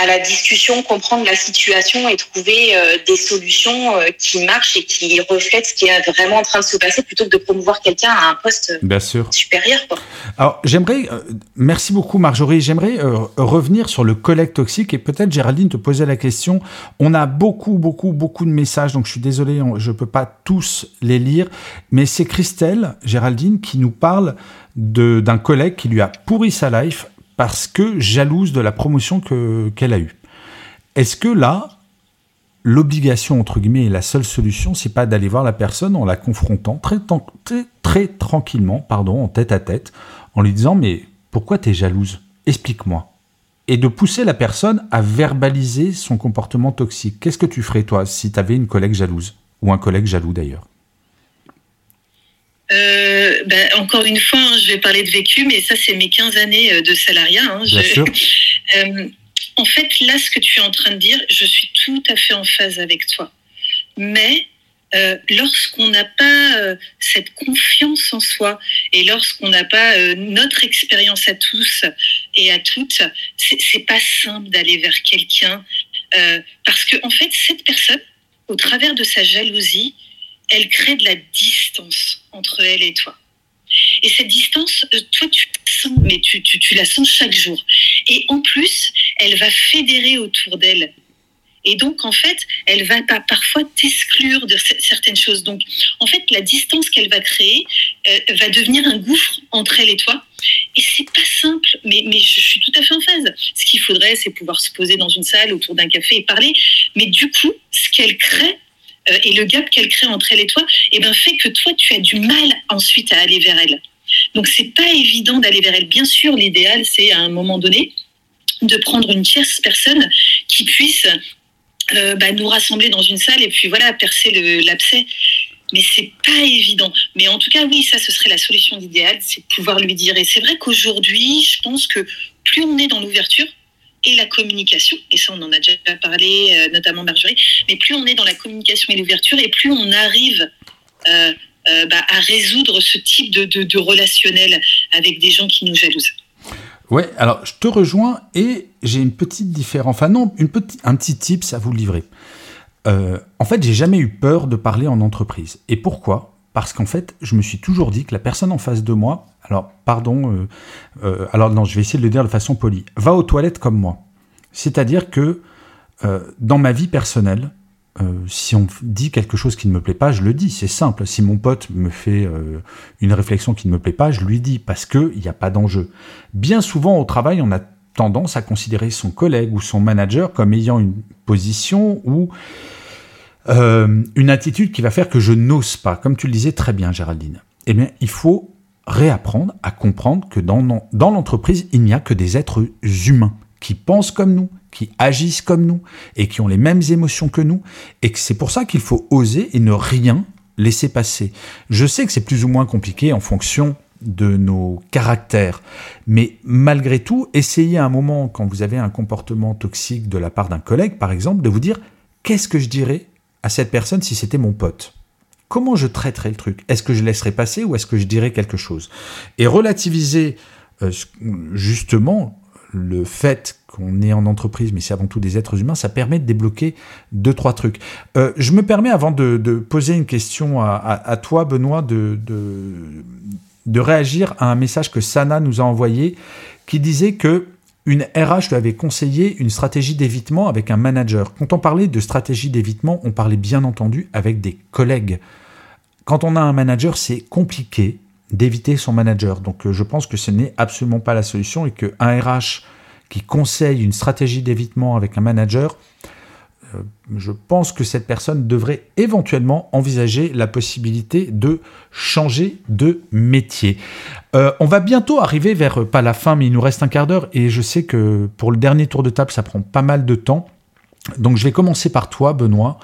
à la discussion, comprendre la situation et trouver euh, des solutions euh, qui marchent et qui reflètent ce qui est vraiment en train de se passer plutôt que de promouvoir quelqu'un à un poste euh, Bien sûr. supérieur. Quoi. Alors, j'aimerais, euh, merci beaucoup Marjorie, j'aimerais euh, revenir sur le collègue toxique et peut-être Géraldine te poser la question. On a beaucoup, beaucoup, beaucoup de messages, donc je suis désolé, on- je ne peux pas tous les lire, mais c'est Christelle, Géraldine, qui nous parle de- d'un collègue qui lui a pourri sa life parce que jalouse de la promotion que- qu'elle a eue. Est-ce que là, l'obligation, entre guillemets, et la seule solution, c'est pas d'aller voir la personne en la confrontant très, tan- très, très tranquillement, pardon, en tête à tête, en lui disant Mais pourquoi tu es jalouse? Explique-moi. Et de pousser la personne à verbaliser son comportement toxique. Qu'est-ce que tu ferais, toi, si tu avais une collègue jalouse? Ou un collègue jaloux, d'ailleurs Euh, ben, encore une fois, hein, je vais parler de vécu, mais ça, c'est mes 15 années euh, de salariat. hein. Bien Je- sûr. Euh, en fait, là, ce que tu es en train de dire, je suis tout à fait en phase avec toi. Mais euh, lorsqu'on n'a pas euh, cette confiance en soi et lorsqu'on n'a pas euh, notre expérience à tous et à toutes, c'est pas simple d'aller vers quelqu'un parce que en fait, cette personne, au travers de sa jalousie, elle crée de la distance entre elle et toi. Et cette distance, euh, toi, tu la sens, mais tu, tu, tu la sens chaque jour. Et en plus, elle va fédérer autour d'elle. Et donc, en fait, elle va parfois t'exclure de cer- certaines choses. Donc, en fait, la distance qu'elle va créer euh, va devenir un gouffre entre elle et toi. Et c'est pas simple, mais, mais je suis tout à fait en phase. Ce qu'il faudrait, c'est pouvoir se poser dans une salle autour d'un café et parler. Mais du coup, ce qu'elle crée euh, et le gap qu'elle crée entre elle et toi, eh ben, fait que toi, tu as du mal ensuite à aller vers elle. Donc, c'est pas évident d'aller vers elle. Bien sûr, l'idéal, c'est à un moment donné de prendre une tierce personne qui puisse euh, bah, nous rassembler dans une salle et puis voilà, percer l'abcès. Mais c'est pas évident. Mais en tout cas, oui, ça, ce serait la solution idéale, c'est pouvoir lui dire. Et c'est vrai qu'aujourd'hui, je pense que plus on est dans l'ouverture et la communication, et ça, on en a déjà parlé, euh, notamment Marjorie, mais plus on est dans la communication et l'ouverture, et plus on arrive euh, euh, bah, à résoudre ce type de, relationnel avec des gens qui nous jalousent. Ouais, alors je te rejoins et j'ai une petite différence. Enfin non, une un petit tips à vous livrer. En fait, j'ai jamais eu peur de parler en entreprise. Et pourquoi? Parce qu'en fait, je me suis toujours dit que la personne en face de moi, alors pardon, euh, euh, alors non, je vais essayer de le dire de façon polie, va aux toilettes comme moi. C'est-à-dire que euh, dans ma vie personnelle, si on dit quelque chose qui ne me plaît pas, je le dis. C'est simple. Si mon pote me fait une réflexion qui ne me plaît pas, je lui dis parce que il n'y a pas d'enjeu. Bien souvent au travail, on a tendance à considérer son collègue ou son manager comme ayant une position ou euh, une attitude qui va faire que je n'ose pas, comme tu le disais très bien, Géraldine. Eh bien, il faut réapprendre à comprendre que dans, dans l'entreprise, il n'y a que des êtres humains qui pensent comme nous, qui agissent comme nous et qui ont les mêmes émotions que nous. Et que c'est pour ça qu'il faut oser et ne rien laisser passer. Je sais que c'est plus ou moins compliqué en fonction de nos caractères. Mais malgré tout, essayez à un moment, quand vous avez un comportement toxique de la part d'un collègue, par exemple, de vous dire qu'est-ce que je dirais à cette personne si c'était mon pote. Comment je traiterais le truc? Est-ce que je laisserais passer ou est-ce que je dirais quelque chose? Et relativiser euh, justement le fait qu'on est en entreprise, mais c'est avant tout des êtres humains, ça permet de débloquer deux, trois trucs. Euh, je me permets, avant de, poser une question à, toi, Benoît, de, de réagir à un message que Sana nous a envoyé qui disait que une RH lui avait conseillé une stratégie d'évitement avec un manager. Quand on parlait de stratégie d'évitement, on parlait bien entendu avec des collègues. Quand on a un manager, c'est compliqué d'éviter son manager. Donc euh, je pense que ce n'est absolument pas la solution et qu'un RH qui conseille une stratégie d'évitement avec un manager, je pense que cette personne devrait éventuellement envisager la possibilité de changer de métier. Euh, on va bientôt arriver vers, euh, pas la fin, mais il nous reste un quart d'heure, et je sais que pour le dernier tour de table, ça prend pas mal de temps. Donc je vais commencer par toi, Benoît.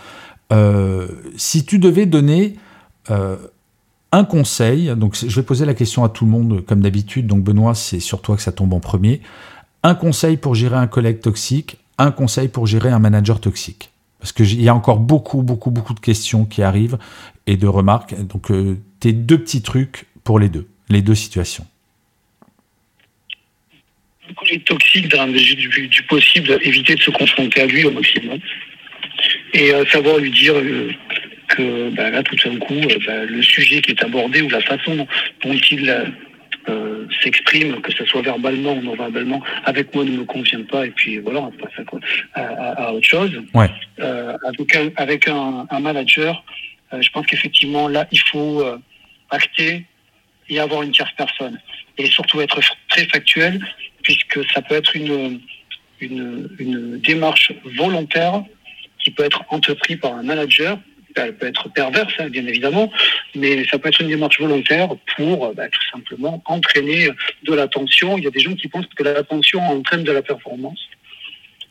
si tu devais donner un conseil, donc je vais poser la question à tout le monde comme d'habitude, donc Benoît, c'est sur toi que ça tombe en premier. Un conseil pour gérer un collègue toxique, un conseil pour gérer un manager toxique Parce qu'il y a encore beaucoup, beaucoup, beaucoup de questions qui arrivent et de remarques. Donc, euh, tes deux petits trucs pour les deux, les deux situations. Un collègue toxique, dans du, du, possible, éviter de se confronter à lui au maximum. Et euh, savoir lui dire euh, que bah, là, tout d'un coup, bah, le sujet qui est abordé ou la façon dont il euh, s'exprime, que ce soit verbalement ou non verbalement, avec moi ne me convient pas, et puis voilà, on passe à, à, autre chose. Ouais. Euh, avec un, un, manager, euh, je pense qu'effectivement, là, il faut euh, acter et avoir une tierce personne. Et surtout être très factuel, puisque ça peut être une, une, une démarche volontaire qui peut être entreprise par un manager elle peut être perverse, hein, bien évidemment, mais ça peut être une démarche volontaire pour bah, tout simplement entraîner de l'attention. Il y a des gens qui pensent que l'attention entraîne de la performance.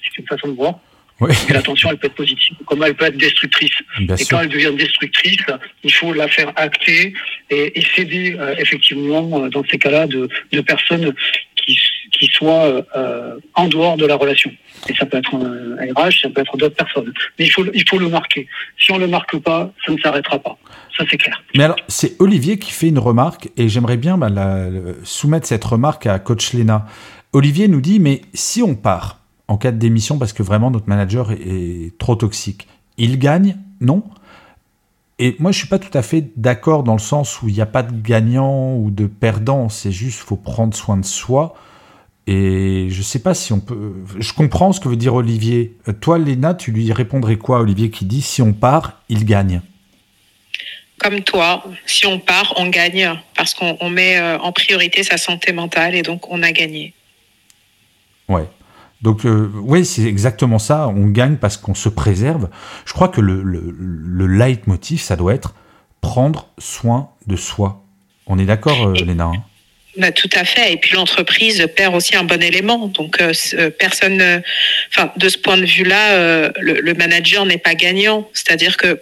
C'est une façon de voir. Oui. Et l'attention, elle peut être positive, comme elle peut être destructrice. et quand elle devient destructrice, il faut la faire acter et, céder euh, effectivement euh, dans ces cas-là de, de personnes qui, soient euh, en dehors de la relation. Et ça peut être un RH, ça peut être d'autres personnes. Mais il faut, il faut le marquer. Si on ne le marque pas, ça ne s'arrêtera pas. Ça, c'est clair. Mais alors, c'est Olivier qui fait une remarque, et j'aimerais bien la, soumettre cette remarque à Coach Lena. Olivier nous dit, mais si on part en cas de démission parce que vraiment notre manager est, trop toxique, il gagne Non? Et moi, je suis pas tout à fait d'accord dans le sens où il n'y a pas de gagnant ou de perdant. C'est juste, faut prendre soin de soi. Et je sais pas si on peut. Je comprends ce que veut dire Olivier. Euh, toi, Léna, tu lui répondrais quoi, Olivier, qui dit si on part, il gagne? Comme toi, si on part, on gagne parce qu'on met euh, en priorité sa santé mentale et donc on a gagné. Ouais. Donc, euh, oui, c'est exactement ça. On gagne parce qu'on se préserve. Je crois que le, le, le leitmotiv, ça doit être prendre soin de soi. On est d'accord, Léna hein bah, tout à fait. Et puis l'entreprise perd aussi un bon élément. Donc euh, euh, personne, euh, enfin de ce point de vue-là, le, le, manager n'est pas gagnant. C'est-à-dire que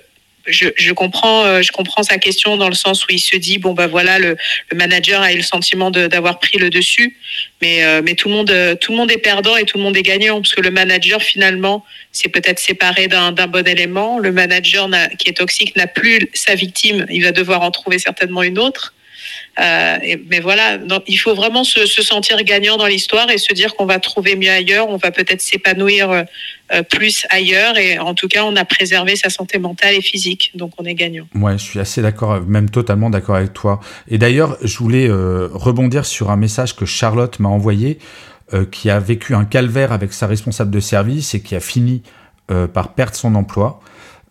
je, je, comprends, je comprends sa question dans le sens où il se dit bon bah voilà le, le manager a eu le sentiment d'avoir pris le dessus, mais mais tout le monde tout le monde est perdant et tout le monde est gagnant parce que le manager finalement c'est peut-être séparé d'un bon élément. Le manager qui est toxique n'a plus sa victime, il va devoir en trouver certainement une autre. Euh, mais voilà, il faut vraiment se, sentir gagnant dans l'histoire et se dire qu'on va trouver mieux ailleurs, on va peut-être s'épanouir euh, euh, plus ailleurs et en tout cas on a préservé sa santé mentale et physique, donc on est gagnant. Ouais, je suis assez d'accord, même totalement d'accord avec toi. Et d'ailleurs, je voulais rebondir sur un message que Charlotte m'a envoyé, qui a vécu un calvaire avec sa responsable de service et qui a fini par perdre son emploi.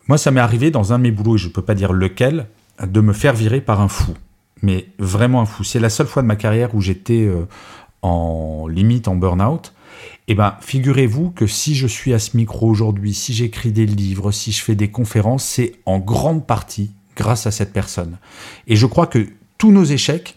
Moi, ça m'est arrivé dans un de mes boulots, et je ne peux pas dire lequel, de me faire virer par un fou mais vraiment un fou. C'est la seule fois de ma carrière où j'étais euh, en limite en burn-out. Eh ben, figurez-vous que si je suis à ce micro aujourd'hui, si j'écris des livres, si je fais des conférences, c'est en grande partie grâce à cette personne. Et je crois que tous nos échecs,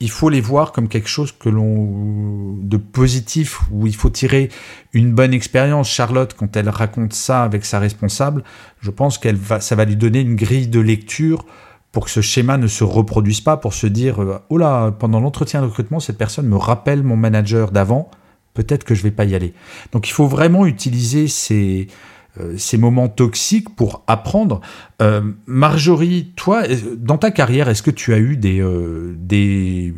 il faut les voir comme quelque chose que l'on de positif où il faut tirer une bonne expérience. Charlotte, quand elle raconte ça avec sa responsable, je pense qu'elle va, ça va lui donner une grille de lecture pour que ce schéma ne se reproduise pas, pour se dire euh, oh là, pendant l'entretien de recrutement, cette personne me rappelle mon manager d'avant, peut-être que je vais pas y aller. Donc il faut vraiment utiliser ces euh, ces moments toxiques pour apprendre. Euh, Marjorie, toi, dans ta carrière, est-ce que tu as eu des, euh, des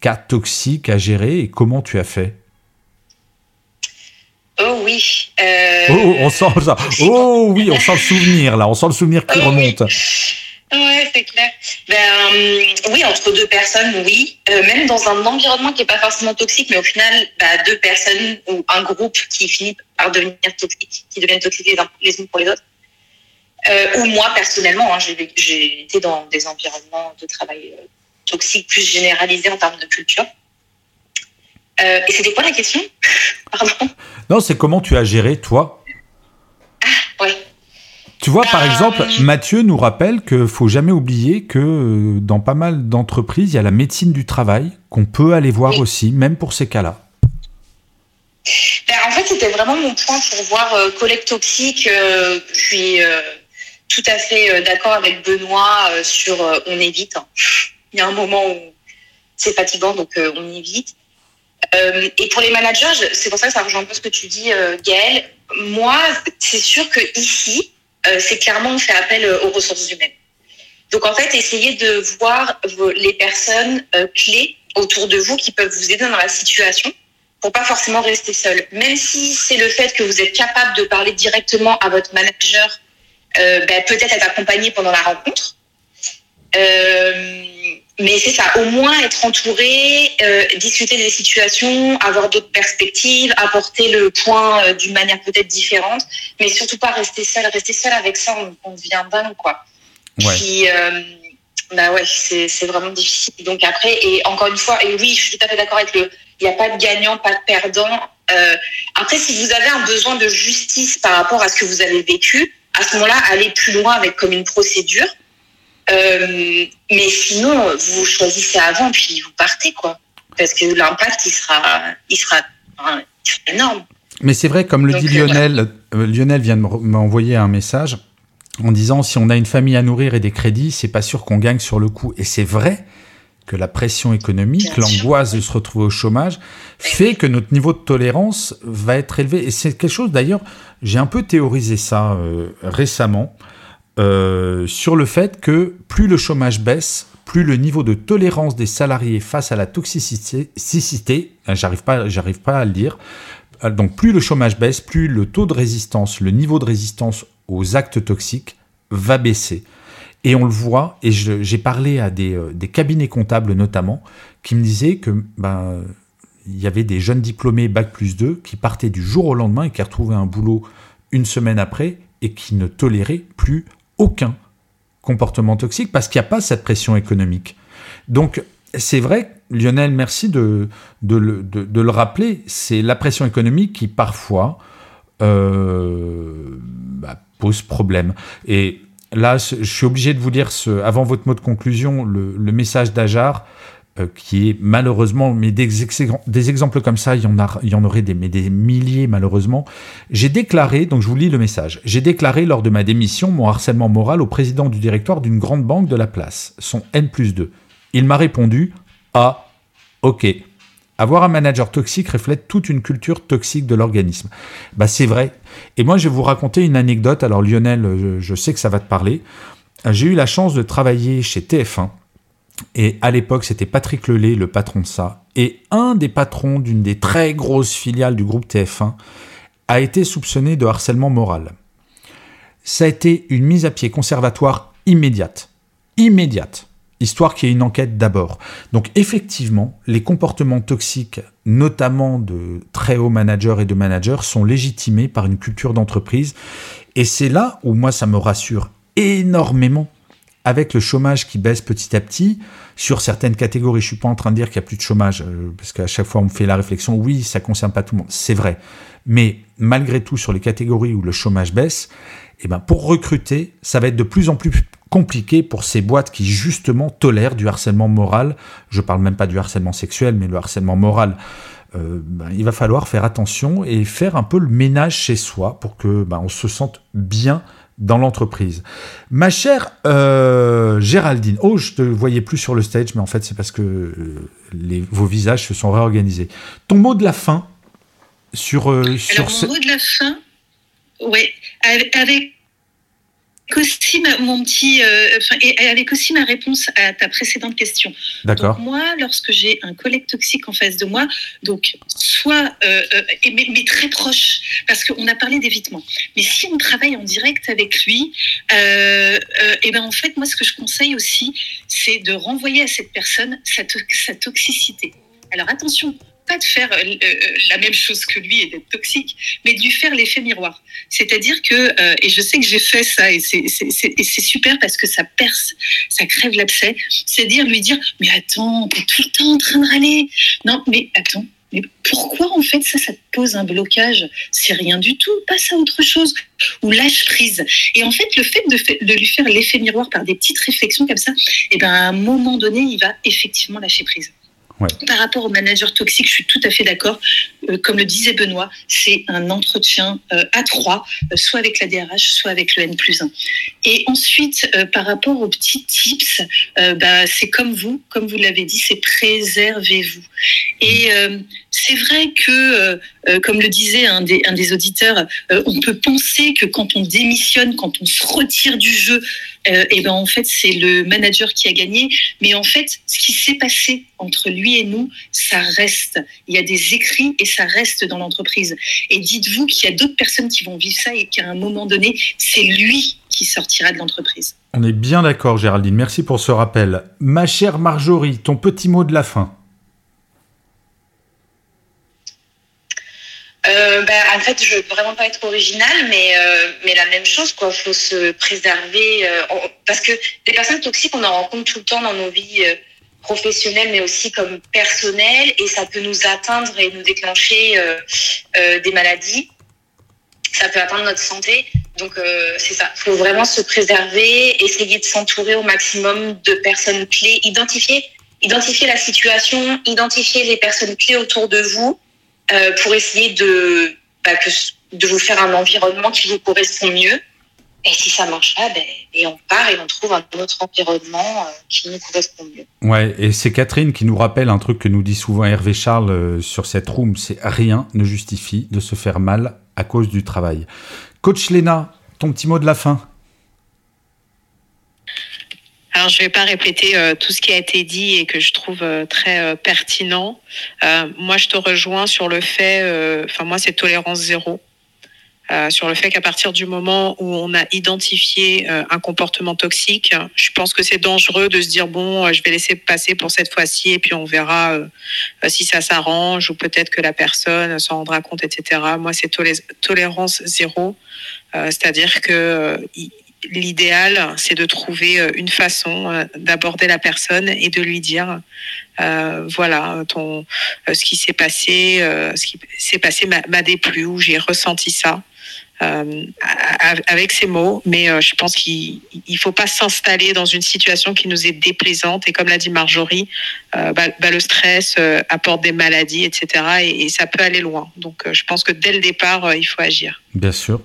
cas toxiques à gérer et comment tu as fait? Oh oui. Oh, on sent ça. Oh oui, on sent le souvenir là, on sent le souvenir qui oh remonte. Ouais, c'est clair. Ben, euh, oui, entre deux personnes, oui. Euh, même dans un environnement qui n'est pas forcément toxique, mais au final, bah, deux personnes ou un groupe qui finit par devenir toxique, qui deviennent toxiques les, uns pour les autres. Euh, ou moi, personnellement, hein, j'ai été dans des environnements de travail toxiques plus généralisés en termes de culture. et c'était quoi la question? Non, c'est comment tu as géré, toi. Tu vois, par exemple, Mathieu nous rappelle qu'il faut jamais oublier que euh, dans pas mal d'entreprises, il y a la médecine du travail qu'on peut aller voir aussi, même pour ces cas-là. Ben, en fait, c'était vraiment mon point pour voir euh, collègue toxique. Euh, je suis tout à fait d'accord avec Benoît sur on évite. Hein. Il y a un moment où c'est fatigant, donc on évite. et pour les managers, c'est pour ça que ça rejoint un peu ce que tu dis, Gaël. Moi, c'est sûr que ici, euh, c'est clairement on fait appel euh, aux ressources humaines. Donc en fait, essayez de voir les personnes euh, clés autour de vous qui peuvent vous aider dans la situation pour pas forcément rester seul. Même si c'est le fait que vous êtes capable de parler directement à votre manager, ben, peut-être être accompagné pendant la rencontre. Mais c'est ça, au moins être entouré, discuter des situations, avoir d'autres perspectives, apporter le point d'une manière peut-être différente mais surtout pas rester seul. Rester seul avec ça, on, devient dingue, quoi. Ouais. Puis, euh, bah ouais, c'est vraiment difficile. Donc après, et encore une fois, et oui, je suis tout à fait d'accord avec le, il n'y a pas de gagnant, pas de perdant. Euh, après, si vous avez un besoin de justice par rapport à ce que vous avez vécu, à ce moment-là, allez plus loin avec comme une procédure. Euh, mais sinon, vous choisissez avant, puis vous partez, quoi. Parce que l'impact, il sera, il sera, il sera énorme. Mais c'est vrai, comme le dit euh, Lionel, euh, Lionel vient de m'envoyer un message en disant si on a une famille à nourrir et des crédits, c'est pas sûr qu'on gagne sur le coup. Et c'est vrai que la pression économique, l'angoisse de se retrouver au chômage, fait que notre niveau de tolérance va être élevé. Et c'est quelque chose, d'ailleurs, j'ai un peu théorisé ça euh, récemment, sur le fait que plus le chômage baisse, plus le niveau de tolérance des salariés face à la toxicité, j'arrive pas, j'arrive pas à le dire, euh, donc plus le chômage baisse, plus le taux de résistance, le niveau de résistance aux actes toxiques va baisser. Et on le voit, et j'ai parlé à euh, des, cabinets comptables notamment, qui me disaient que ben, il y avait des jeunes diplômés Bac plus 2 qui partaient du jour au lendemain et qui retrouvaient un boulot une semaine après et qui ne toléraient plus aucun comportement toxique parce qu'il n'y a pas cette pression économique. Donc c'est vrai, Lionel, merci de, de, le rappeler, c'est la pression économique qui parfois euh, bah, pose problème. Et là, je suis obligé de vous dire, ce, avant votre mot de conclusion, le, message d'Ajar, euh, qui est malheureusement, mais des, exemples comme ça, il y en, il y en aurait des, mais des milliers malheureusement. J'ai déclaré, donc je vous lis le message, j'ai déclaré lors de ma démission mon harcèlement moral au président du directoire d'une grande banque de la place, son N plus 2. Il m'a répondu Ah, ok. Avoir un manager toxique reflète toute une culture toxique de l'organisme. Bah, c'est vrai. Et moi, je vais vous raconter une anecdote. Alors, Lionel, je, sais que ça va te parler. J'ai eu la chance de travailler chez TF1. Et à l'époque, c'était Patrick Lelay, le patron de ça. Et un des patrons d'une des très grosses filiales du groupe TF1 a été soupçonné de harcèlement moral. Ça a été une mise à pied conservatoire immédiate. Immédiate histoire qu'il y ait une enquête d'abord. Donc effectivement, les comportements toxiques, notamment de très hauts managers et de managers, sont légitimés par une culture d'entreprise. Et c'est là où moi, ça me rassure énormément avec le chômage qui baisse petit à petit, sur certaines catégories, je suis pas en train de dire qu'il n'y a plus de chômage, euh, parce qu'à chaque fois on me fait la réflexion, oui, ça concerne pas tout le monde, c'est vrai. Mais malgré tout, sur les catégories où le chômage baisse, eh ben, pour recruter, ça va être de plus en plus compliqué pour ces boîtes qui justement tolèrent du harcèlement moral. Je parle même pas du harcèlement sexuel, mais le harcèlement moral. Euh, ben, il va falloir faire attention et faire un peu le ménage chez soi pour que ben, on se sente bien dans l'entreprise. Ma chère euh, Géraldine, oh, je te voyais plus sur le stage, mais en fait, c'est parce que euh, les, vos visages se sont réorganisés. Ton mot de la fin sur. sur mon mot de la fin, ouais, avec aussi mon petit, euh, et avec aussi ma réponse à ta précédente question. D'accord. Moi, lorsque j'ai un collègue toxique en face de moi, donc soit, euh, euh, mais, très proche, parce qu'on a parlé d'évitement. Mais si on travaille en direct avec lui, et ben en fait, moi, ce que je conseille aussi, c'est de renvoyer à cette personne sa, sa toxicité. Alors attention, pas de faire euh, euh, la même chose que lui et d'être toxique, mais de lui faire l'effet miroir. C'est-à-dire que, euh, et je sais que j'ai fait ça, et c'est super parce que ça perce, ça crève l'abcès, c'est dire lui dire, mais attends, t'es tout le temps en train de râler. Non, mais attends, mais pourquoi en fait ça, ça te pose un blocage C'est rien du tout, passe à autre chose. Ou lâche prise? Et en fait, le fait de, de lui faire l'effet miroir par des petites réflexions comme ça, et eh ben, à un moment donné, il va effectivement lâcher prise. Par rapport au manager toxique, je suis tout à fait d'accord. Euh, comme le disait Benoît, c'est un entretien euh, à trois, euh, soit avec la DRH, soit avec le N plus 1. Et ensuite, par rapport aux petits tips, bah, c'est comme vous, comme vous l'avez dit, c'est préservez-vous. Et c'est vrai que, comme le disait un des, auditeurs, on peut penser que quand on démissionne, quand on se retire du jeu, et eh ben en fait c'est le manager qui a gagné. Mais en fait, ce qui s'est passé entre lui et nous, ça reste. Il y a des écrits et ça reste dans l'entreprise. Et dites-vous qu'il y a d'autres personnes qui vont vivre ça et qu'à un moment donné, c'est lui qui sortira de l'entreprise. On est bien d'accord, Géraldine. Merci pour ce rappel. Ma chère Marjorie, ton petit mot de la fin. Euh, ben, en fait, je veux vraiment pas être originale, mais euh, mais la même chose, quoi. Faut se préserver euh, parce que les personnes toxiques, on en rencontre tout le temps dans nos vies professionnelles, mais aussi comme personnelles, et ça peut nous atteindre et nous déclencher des maladies. Ça peut atteindre notre santé. Donc c'est ça. Faut vraiment se préserver, essayer de s'entourer au maximum de personnes clés, identifier identifier la situation, identifier les personnes clés autour de vous euh, pour essayer de, bah, de vous faire un environnement qui vous correspond mieux. Et si ça marche pas, ben, et on part et on trouve un autre environnement euh, qui nous correspond mieux. Ouais, et c'est Catherine qui nous rappelle un truc que nous dit souvent Hervé Charles euh, sur cette room, c'est rien ne justifie de se faire mal à cause du travail. Coach Léna, ton petit mot de la fin alors, je ne vais pas répéter euh, tout ce qui a été dit et que je trouve euh, très euh, pertinent. moi, je te rejoins sur le fait, enfin, moi, c'est tolérance zéro. sur le fait qu'à partir du moment où on a identifié un comportement toxique, je pense que c'est dangereux de se dire bon, je vais laisser passer pour cette fois-ci et puis on verra si ça s'arrange ou peut-être que la personne s'en rendra compte, etc. Moi, c'est tolérance zéro, c'est-à-dire que l'idéal, c'est de trouver euh, une façon euh, d'aborder la personne et de lui dire, euh, voilà, ton, ce qui s'est passé, ce qui s'est passé m'a déplu ou j'ai ressenti ça. avec ces mots, mais je pense qu'il ne faut pas s'installer dans une situation qui nous est déplaisante. Et comme l'a dit Marjorie, bah, bah, le stress apporte des maladies, etc. Et, et, ça peut aller loin. Donc je pense que dès le départ, il faut agir. Bien sûr.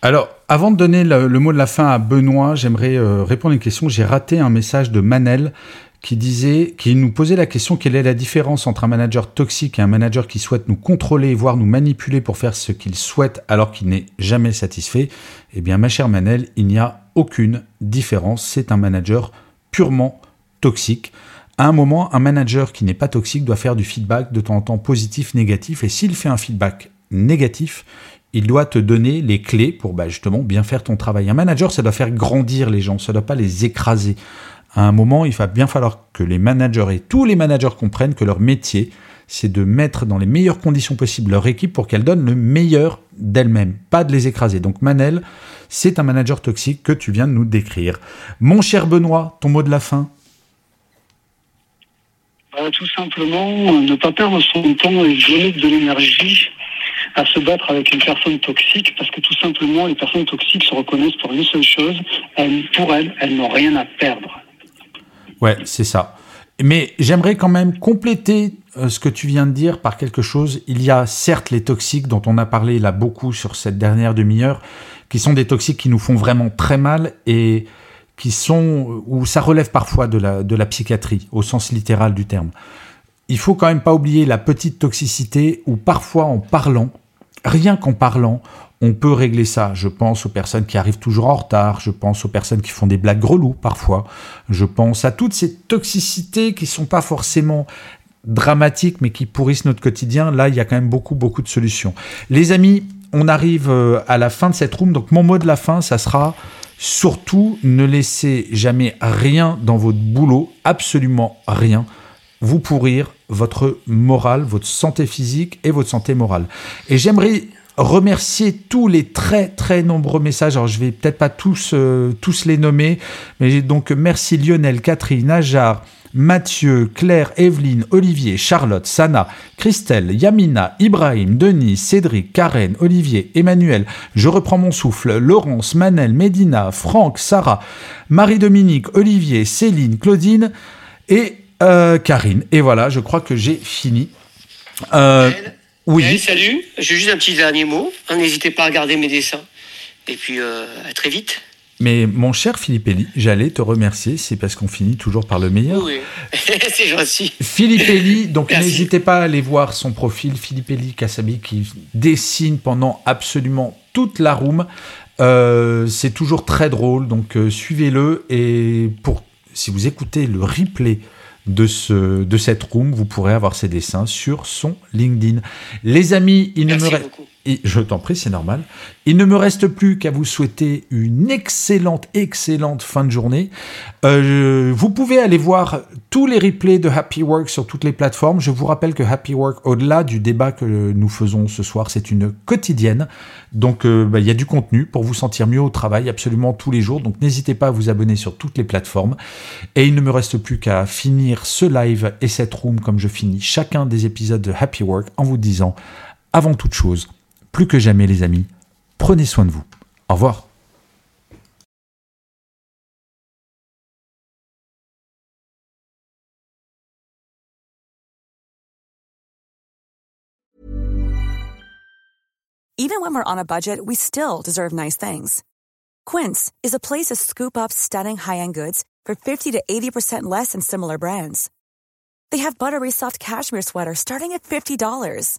Alors, avant de donner le, mot de la fin à Benoît, j'aimerais euh, répondre à une question. J'ai raté un message de Manel qui disait, qui nous posait la question quelle est la différence entre un manager toxique et un manager qui souhaite nous contrôler, voire nous manipuler pour faire ce qu'il souhaite alors qu'il n'est jamais satisfait? Eh bien, ma chère Manel, il n'y a aucune différence. C'est un manager purement toxique. À un moment, un manager qui n'est pas toxique doit faire du feedback de temps en temps positif, négatif. Et s'il fait un feedback négatif, il doit te donner les clés pour bah, justement bien faire ton travail. Un manager, ça doit faire grandir les gens, ça ne doit pas les écraser. À un moment, il va bien falloir que les managers et tous les managers comprennent que leur métier, c'est de mettre dans les meilleures conditions possibles leur équipe pour qu'elle donne le meilleur d'elle-même, pas de les écraser. Donc Manel, c'est un manager toxique que tu viens de nous décrire. Mon cher Benoît, ton mot de la fin? Euh, Tout simplement, ne pas perdre son temps et donner de l'énergie à se battre avec une personne toxique parce que tout simplement, les personnes toxiques se reconnaissent pour une seule chose. pour elles, elles n'ont rien à perdre. Ouais, c'est ça. Mais j'aimerais quand même compléter euh, ce que tu viens de dire par quelque chose. Il y a certes les toxiques dont on a parlé là beaucoup sur cette dernière demi-heure, qui sont des toxiques qui nous font vraiment très mal et qui sont où ça relève parfois de la, de la psychiatrie au sens littéral du terme. Il faut quand même pas oublier la petite toxicité où parfois en parlant, rien qu'en parlant, on peut régler ça. Je pense aux personnes qui arrivent toujours en retard, je pense aux personnes qui font des blagues grelots parfois, je pense à toutes ces toxicités qui sont pas forcément dramatiques mais qui pourrissent notre quotidien. Là, il y a quand même beaucoup, beaucoup de solutions. Les amis, on arrive euh, à la fin de cette room, donc mon mot de la fin, ça sera surtout ne laissez jamais rien dans votre boulot, absolument rien, vous pourrir votre morale, votre santé physique et votre santé morale. Et j'aimerais remercier tous les très très nombreux messages. Alors je vais peut-être pas tous, euh, les nommer, mais donc merci Lionel, Catherine, Ajar, Mathieu, Claire, Evelyne, Olivier, Charlotte, Sana, Christelle, Yamina, Ibrahim, Denis, Cédric, Karen, Olivier, Emmanuel, je reprends mon souffle, Laurence, Manel, Medina, Franck, Sarah, Marie-Dominique, Olivier, Céline, Claudine et euh, Karine. Et voilà, je crois que j'ai fini. Euh, oui. salut, j'ai juste un petit dernier mot. N'hésitez pas à regarder mes dessins. Et puis, euh, à très vite. Mais mon cher Philippe Elie, j'allais te remercier, c'est parce qu'on finit toujours par le meilleur. Oui, c'est gentil. Philippe Elie, donc n'hésitez pas à aller voir son profil, Philippe Elie Kassabi, qui dessine pendant absolument toute la room. Euh, c'est toujours très drôle, donc euh, suivez-le. Et pour, si vous écoutez le replay de, ce, de cette room, vous pourrez avoir ses dessins sur son LinkedIn. Les amis, il ne me reste... Je t'en prie, c'est normal. Il ne me reste plus qu'à vous souhaiter une excellente, excellente fin de journée. Euh, vous pouvez aller voir tous les replays de Happy Work sur toutes les plateformes. Je vous rappelle que Happy Work, au-delà du débat que nous faisons ce soir, c'est une quotidienne. Donc, euh, bah, il y a du contenu pour vous sentir mieux au travail absolument tous les jours. Donc, n'hésitez pas à vous abonner sur toutes les plateformes. Et il ne me reste plus qu'à finir ce live et cette room comme je finis chacun des épisodes de Happy Work en vous disant, avant toute chose, plus que jamais les amis, prenez soin de vous. Au revoir. Even when we're on a budget, we still deserve nice things. Quince is a place to scoop up stunning high-end goods for 50 to 80% less than similar brands. They have buttery soft cashmere sweaters starting at $50